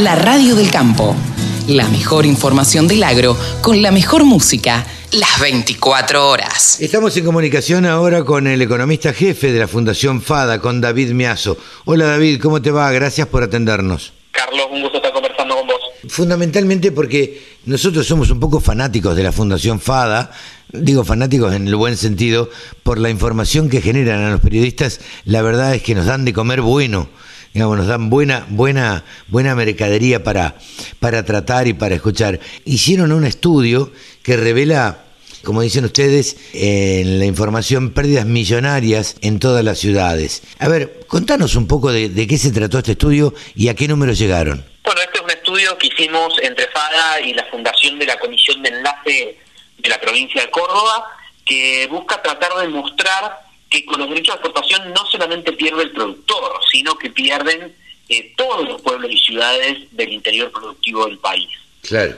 La radio del campo. La mejor información del agro con la mejor música las 24 horas. Estamos en comunicación ahora con el economista jefe de la Fundación FADA, con David Miazo. Hola David, ¿cómo te va? Gracias por atendernos. Carlos, un gusto estar conversando con vos. Fundamentalmente porque nosotros somos un poco fanáticos de la Fundación FADA, digo fanáticos en el buen sentido, por la información que generan a los periodistas, la verdad es que nos dan de comer bueno digamos, nos dan buena, buena, buena mercadería para, para tratar y para escuchar. Hicieron un estudio que revela, como dicen ustedes, en la información, pérdidas millonarias en todas las ciudades. A ver, contanos un poco de, de qué se trató este estudio y a qué número llegaron. Bueno, este es un estudio que hicimos entre FADA y la Fundación de la Comisión de Enlace de la provincia de Córdoba, que busca tratar de mostrar que con los derechos de exportación no solamente pierde el productor, sino que pierden eh, todos los pueblos y ciudades del interior productivo del país.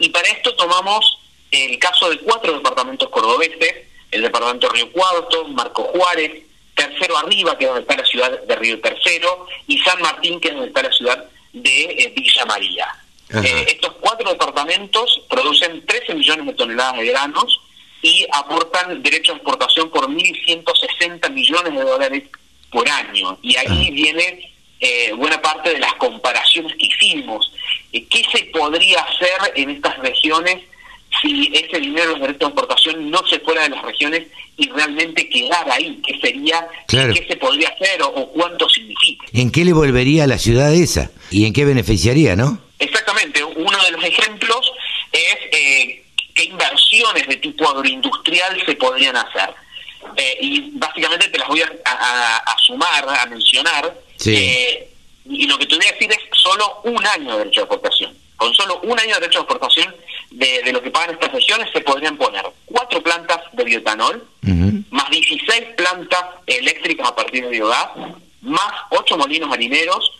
Y para esto tomamos el caso de cuatro departamentos cordobeses, el departamento Río Cuarto, Marco Juárez, Tercero Arriba, que es donde está la ciudad de Río Tercero, y San Martín, que es donde está la ciudad de eh, Villa María. Eh, estos cuatro departamentos producen 13 millones de toneladas de granos, y aportan derechos de exportación por 1.160 millones de dólares por año. Y ahí ah. viene eh, buena parte de las comparaciones que hicimos. Eh, ¿Qué se podría hacer en estas regiones si ese dinero de los derechos de exportación no se fuera de las regiones y realmente quedara ahí? ¿Qué sería? ¿Qué se podría hacer o, cuánto significa? ¿En qué le volvería a la ciudad esa? ¿Y en qué beneficiaría, no? Exactamente. Uno de los ejemplos es... Eh, qué inversiones de tipo agroindustrial se podrían hacer. Eh, y básicamente te las voy a, sumar, a mencionar. Eh, y lo que te voy a decir es solo un año de derecho de exportación. Con solo un año de derecho de exportación de, lo que pagan estas regiones se podrían poner cuatro plantas de bioetanol, más 16 plantas eléctricas a partir de biogás, más ocho molinos marineros,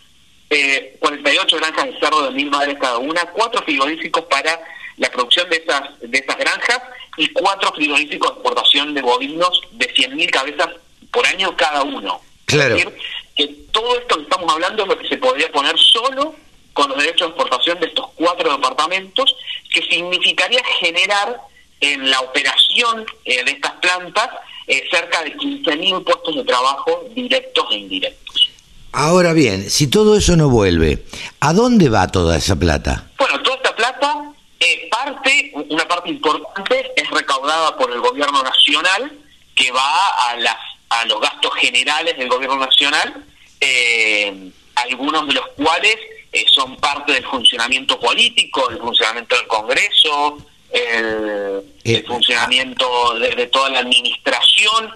eh, 48 granjas de cerdo de mil madres cada una, cuatro frigoríficos para la producción de esas, de esas granjas y cuatro frigoríficos de exportación de bovinos de 100.000 cabezas por año cada uno. Claro. Es decir, que todo esto que estamos hablando es lo que se podría poner solo con los derechos de exportación de estos cuatro departamentos, que significaría generar en la operación eh, de estas plantas eh, cerca de 15.000 puestos de trabajo directos e indirectos. Ahora bien, si todo eso no vuelve, ¿a dónde va toda esa plata? Bueno, toda esta plata eh, parte, una parte importante es recaudada por el gobierno nacional, que va a, las, a los gastos generales del gobierno nacional, eh, algunos de los cuales eh, son parte del funcionamiento político, el funcionamiento del Congreso, el, funcionamiento de, toda la administración,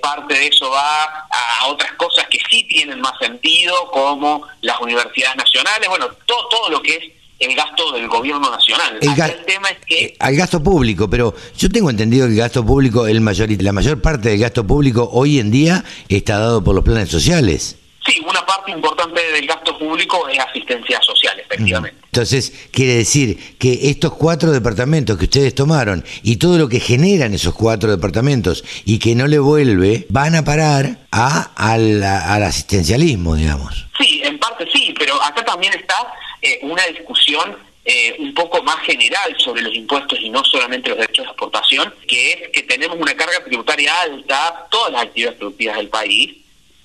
parte de eso va a, otras cosas que sí tienen más sentido, como las universidades nacionales, bueno, todo, todo lo que es el gasto del gobierno nacional. El, tema es que... Eh, al gasto público, pero yo tengo entendido que el gasto público, el mayor, la mayor parte del gasto público hoy en día está dado por los planes sociales. Sí, una parte importante del gasto público es asistencia social, efectivamente. Entonces, quiere decir que estos cuatro departamentos que ustedes tomaron y todo lo que generan esos cuatro departamentos y que no le vuelve, van a parar a, al, al asistencialismo, digamos. Sí, en parte sí, pero acá también está eh, una discusión eh, un poco más general sobre los impuestos y no solamente los derechos de exportación, que es que tenemos una carga tributaria alta, todas las actividades productivas del país,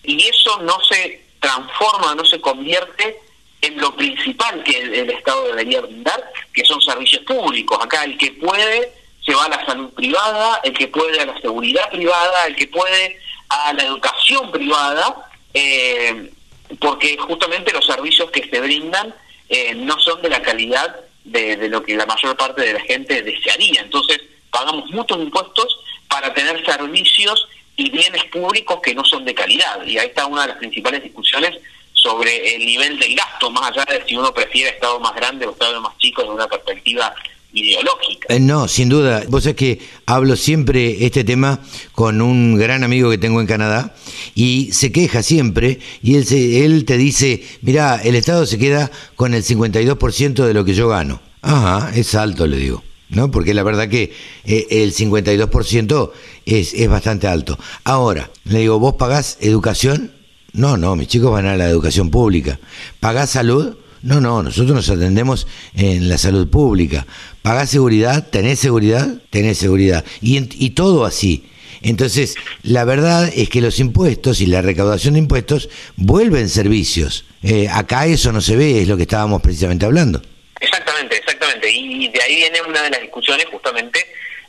y eso no se transforma, no se convierte en lo principal que el, Estado debería brindar, que son servicios públicos. Acá el que puede se va a la salud privada, el que puede a la seguridad privada, el que puede a la educación privada, eh, porque justamente los servicios que se brindan eh, no son de la calidad de, lo que la mayor parte de la gente desearía. Entonces, pagamos muchos impuestos para tener servicios y bienes públicos que no son de calidad. Y ahí está una de las principales discusiones sobre el nivel del gasto, más allá de si uno prefiere Estado más grande o Estado más chico desde una perspectiva ideológica. Eh, no, sin duda. Vos sabés que hablo siempre este tema con un gran amigo que tengo en Canadá y se queja siempre y él, se, él te dice, mira, el Estado se queda con el 52% de lo que yo gano. Ajá, es alto, le digo. ¿no? Porque la verdad que eh, el 52% es, es bastante alto. Ahora, le digo, ¿vos pagás educación? No, no, mis chicos van a la educación pública. ¿Pagás salud? No, no, nosotros nos atendemos en la salud pública. Pagás seguridad, tenés seguridad, tenés seguridad. Y, en- y todo así. Entonces, la verdad es que los impuestos y la recaudación de impuestos vuelven servicios. Eh, acá eso no se ve, es lo que estábamos precisamente hablando. Exactamente, exactamente. Y de ahí viene una de las discusiones justamente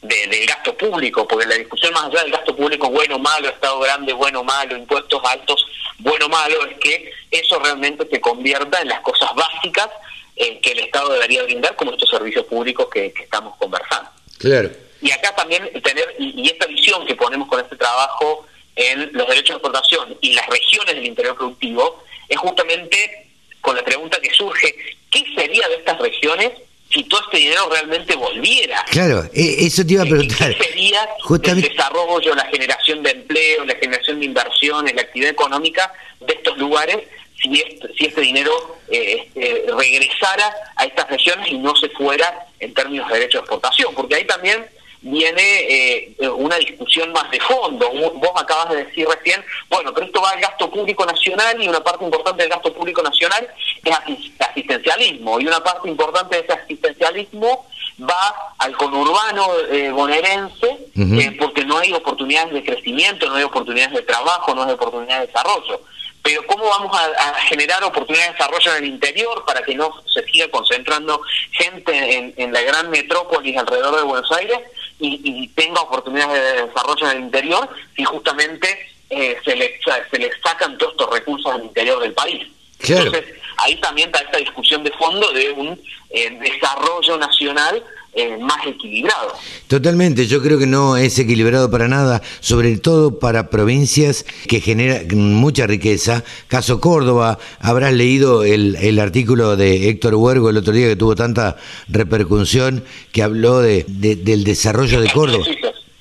de- del gasto público, porque la discusión más allá del gasto público bueno o malo, Estado grande bueno o malo, impuestos altos bueno o malo, es que eso realmente se convierta en las cosas básicas eh, que el Estado debería brindar como estos servicios públicos que, que estamos conversando. Claro. Y acá también tener, y, y esta visión que ponemos con este trabajo en los derechos de exportación y las regiones del interior productivo, es justamente con la pregunta que surge, ¿qué sería de estas regiones si todo este dinero realmente volviera? Claro, eh, eso te iba a preguntar. ¿Qué sería Justamente- el desarrollo, la generación de empleo, la generación de inversiones, la actividad económica de estos lugares si este, si este dinero eh, este, regresara a estas regiones y no se fuera en términos de derecho de exportación? Porque ahí también viene eh, una discusión más de fondo. Vos acabas de decir recién, bueno, pero esto va al gasto público nacional y una parte importante del gasto público nacional es asis- asistencialismo y una parte importante de ese asistencialismo va al conurbano eh, bonaerense eh, porque no hay oportunidades de crecimiento, no hay oportunidades de trabajo, no hay oportunidades de desarrollo. Pero ¿cómo vamos a, a generar oportunidades de desarrollo en el interior para que no se siga concentrando gente en, en la gran metrópolis alrededor de Buenos Aires y, y tenga oportunidades de desarrollo en el interior si justamente eh, se, le, se le sacan todos estos recursos al interior del país? Claro. Entonces, ahí también está esta discusión de fondo de un eh, desarrollo nacional eh, más equilibrado. Totalmente, yo creo que no es equilibrado para nada, sobre todo para provincias que generan mucha riqueza. Caso Córdoba, habrás leído el, el artículo de Héctor Huergo el otro día que tuvo tanta repercusión, que habló de, de- del desarrollo de Córdoba.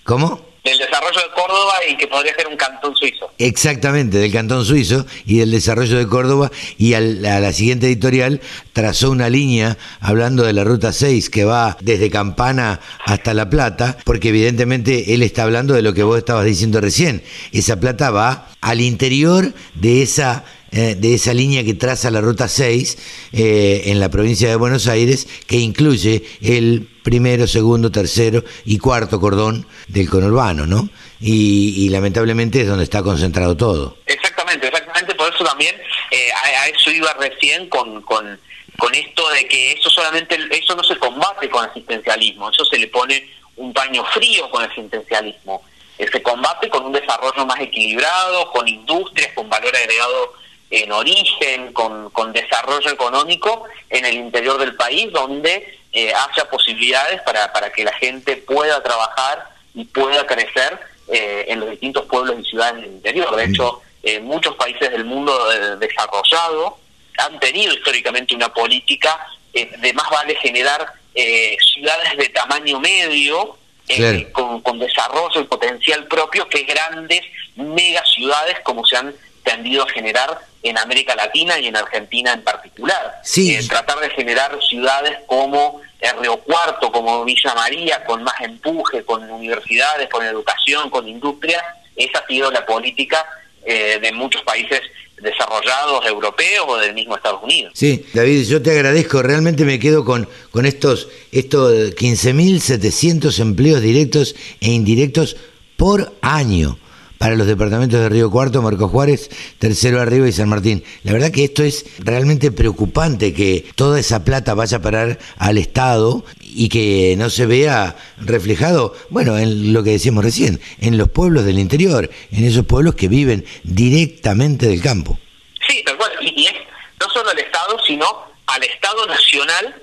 ¿Cómo? Del desarrollo de Córdoba y que podría ser un cantón suizo. Exactamente, del Cantón Suizo y del desarrollo de Córdoba. Y a la siguiente editorial trazó una línea hablando de la Ruta 6 que va desde Campana hasta La Plata, porque evidentemente él está hablando de lo que vos estabas diciendo recién. Esa plata va al interior de esa eh, de esa línea que traza la Ruta 6 eh, en la provincia de Buenos Aires, que incluye el primero, segundo, tercero y cuarto cordón del conurbano, ¿no? Y, lamentablemente es donde está concentrado todo. Exactamente, exactamente, por eso también eh, a, eso iba recién con, con, con esto de que eso solamente, eso no se combate con asistencialismo, eso se le pone un paño frío con asistencialismo. Eh, se combate con un desarrollo más equilibrado, con industrias, con valor agregado en origen, con, con desarrollo económico en el interior del país, donde eh, haya posibilidades para, para que la gente pueda trabajar y pueda crecer eh, en los distintos pueblos y ciudades del interior. De hecho, eh, muchos países del mundo eh, desarrollado han tenido históricamente una política de más vale generar eh, ciudades de tamaño medio Claro. con, con desarrollo y potencial propio que grandes mega ciudades como se han tendido a generar en América Latina y en Argentina en particular. Sí. Eh, tratar de generar ciudades como Río Cuarto, como Villa María, con más empuje, con universidades, con educación, con industria, esa ha sido la política eh, de muchos países desarrollados europeos o del mismo Estados Unidos. Sí, David, yo te agradezco, realmente me quedo con, con estos, estos 15.700 empleos directos e indirectos por año para los departamentos de Río Cuarto, Marcos Juárez, Tercero Arriba y San Martín. La verdad que esto es realmente preocupante que toda esa plata vaya a parar al Estado y que no se vea reflejado, bueno, en lo que decíamos recién, en los pueblos del interior, en esos pueblos que viven directamente del campo. Sí, tal cual. Y, es no solo al Estado, sino al Estado nacional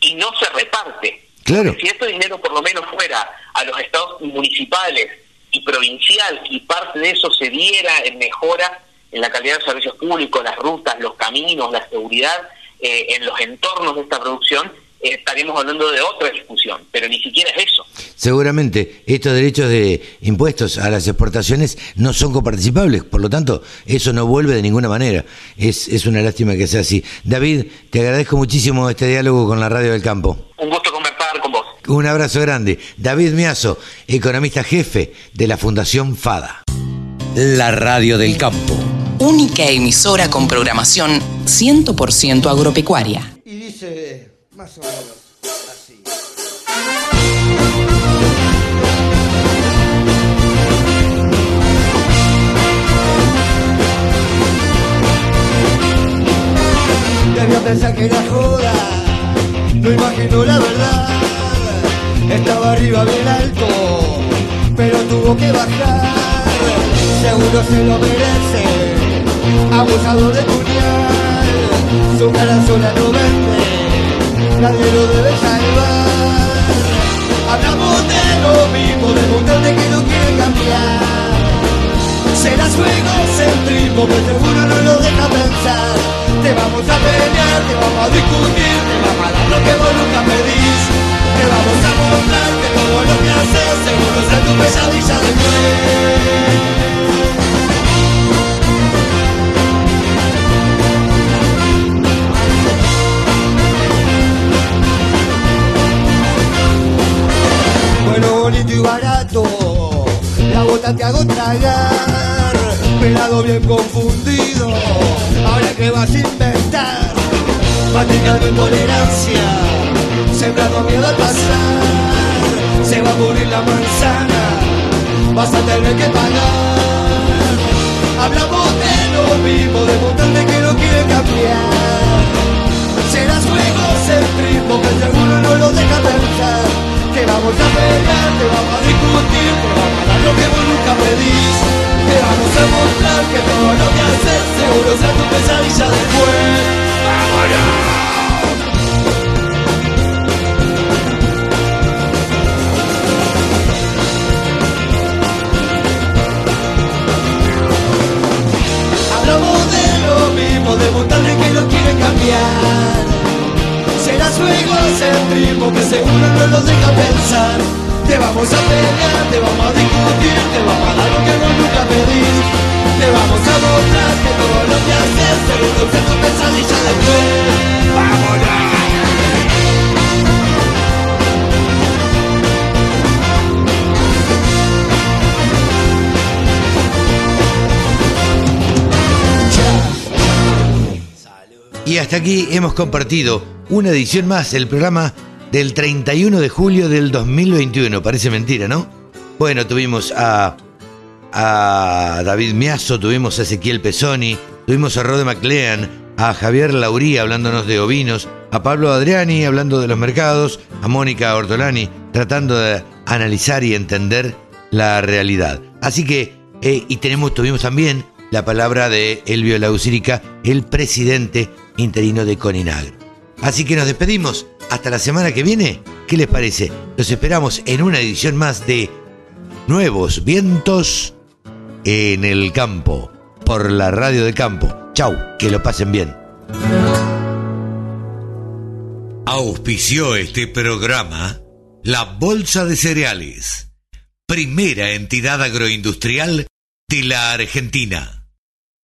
y no se reparte. Claro. Si este dinero por lo menos fuera a los estados municipales y provincial y parte de eso se diera en mejora en la calidad de servicios públicos, las rutas, los caminos, la seguridad eh, en los entornos de esta producción, eh, estaríamos hablando de otra discusión, pero ni siquiera es eso. Seguramente estos derechos de impuestos a las exportaciones no son coparticipables, por lo tanto, eso no vuelve de ninguna manera. Es, es una lástima que sea así. David, te agradezco muchísimo este diálogo con la Radio del Campo. Un gusto conversar con vos. Un abrazo grande. David Miazo, economista jefe de la Fundación FADA. La radio del campo. única emisora con programación 100% agropecuaria. Y dice más o menos así. Debió pensar que era joda, no imagino la verdad. Estaba arriba bien alto, pero tuvo que bajar. Seguro se lo merece, abusado de puñal. Su cara sola no vende, nadie lo debe salvar. Hablamos de lo mismo, de montón de que no quiere cambiar. Serás egocentrismo, que seguro no lo deja pensar. Te vamos a pelear, te vamos a discutir, te vamos a dar lo que vos nunca pedís. Te vamos a mostrar que todo lo que haces seguro es tu pesadilla después. Bueno, bonito y barato, la bota te hago tragar, pelado bien confundido, ahora que vas a inventar, practicando intolerancia, sembrando miedo al pasar, se va a morir la manzana, vas a tener que pagar, hablamos de lo mismo, de montón de que no quiere cambiar, serás su egocentrismo, que seguro no lo deja pensar. Te vamos a pelear, te vamos a discutir, te vamos a dar lo que vos nunca pedís. Te vamos a mostrar que todo lo que haces seguro sea tu pesadilla después. ¡Vámonos! Mismo, de montarle que no quiere cambiar. Será su egocentrismo que seguro no lo deja pensar. Te vamos a pelear, te vamos a discutir, te vamos a dar lo que vos nunca pedís. Te vamos a mostrar que todo lo que haces que tu pesadilla después. ¡Vámonos! Hasta aquí hemos compartido una edición más, el programa del 31 de julio del 2021. Parece mentira, ¿no? Bueno, tuvimos a, a David Miazo, tuvimos a Ezequiel Pesoni, tuvimos a Rode MacLean, a Javier Lauría hablándonos de ovinos, a Pablo Adriani hablando de los mercados, a Mónica Ortolani tratando de analizar y entender la realidad. Así que, eh, y tenemos, tuvimos también la palabra de Elvio Lausírica, el presidente interino de Coninagro. Así que nos despedimos. Hasta la semana que viene. ¿Qué les parece? Los esperamos en una edición más de Nuevos Vientos en el Campo, por la radio del campo. Chau, que lo pasen bien. Auspició este programa la Bolsa de Cereales, primera entidad agroindustrial de la Argentina.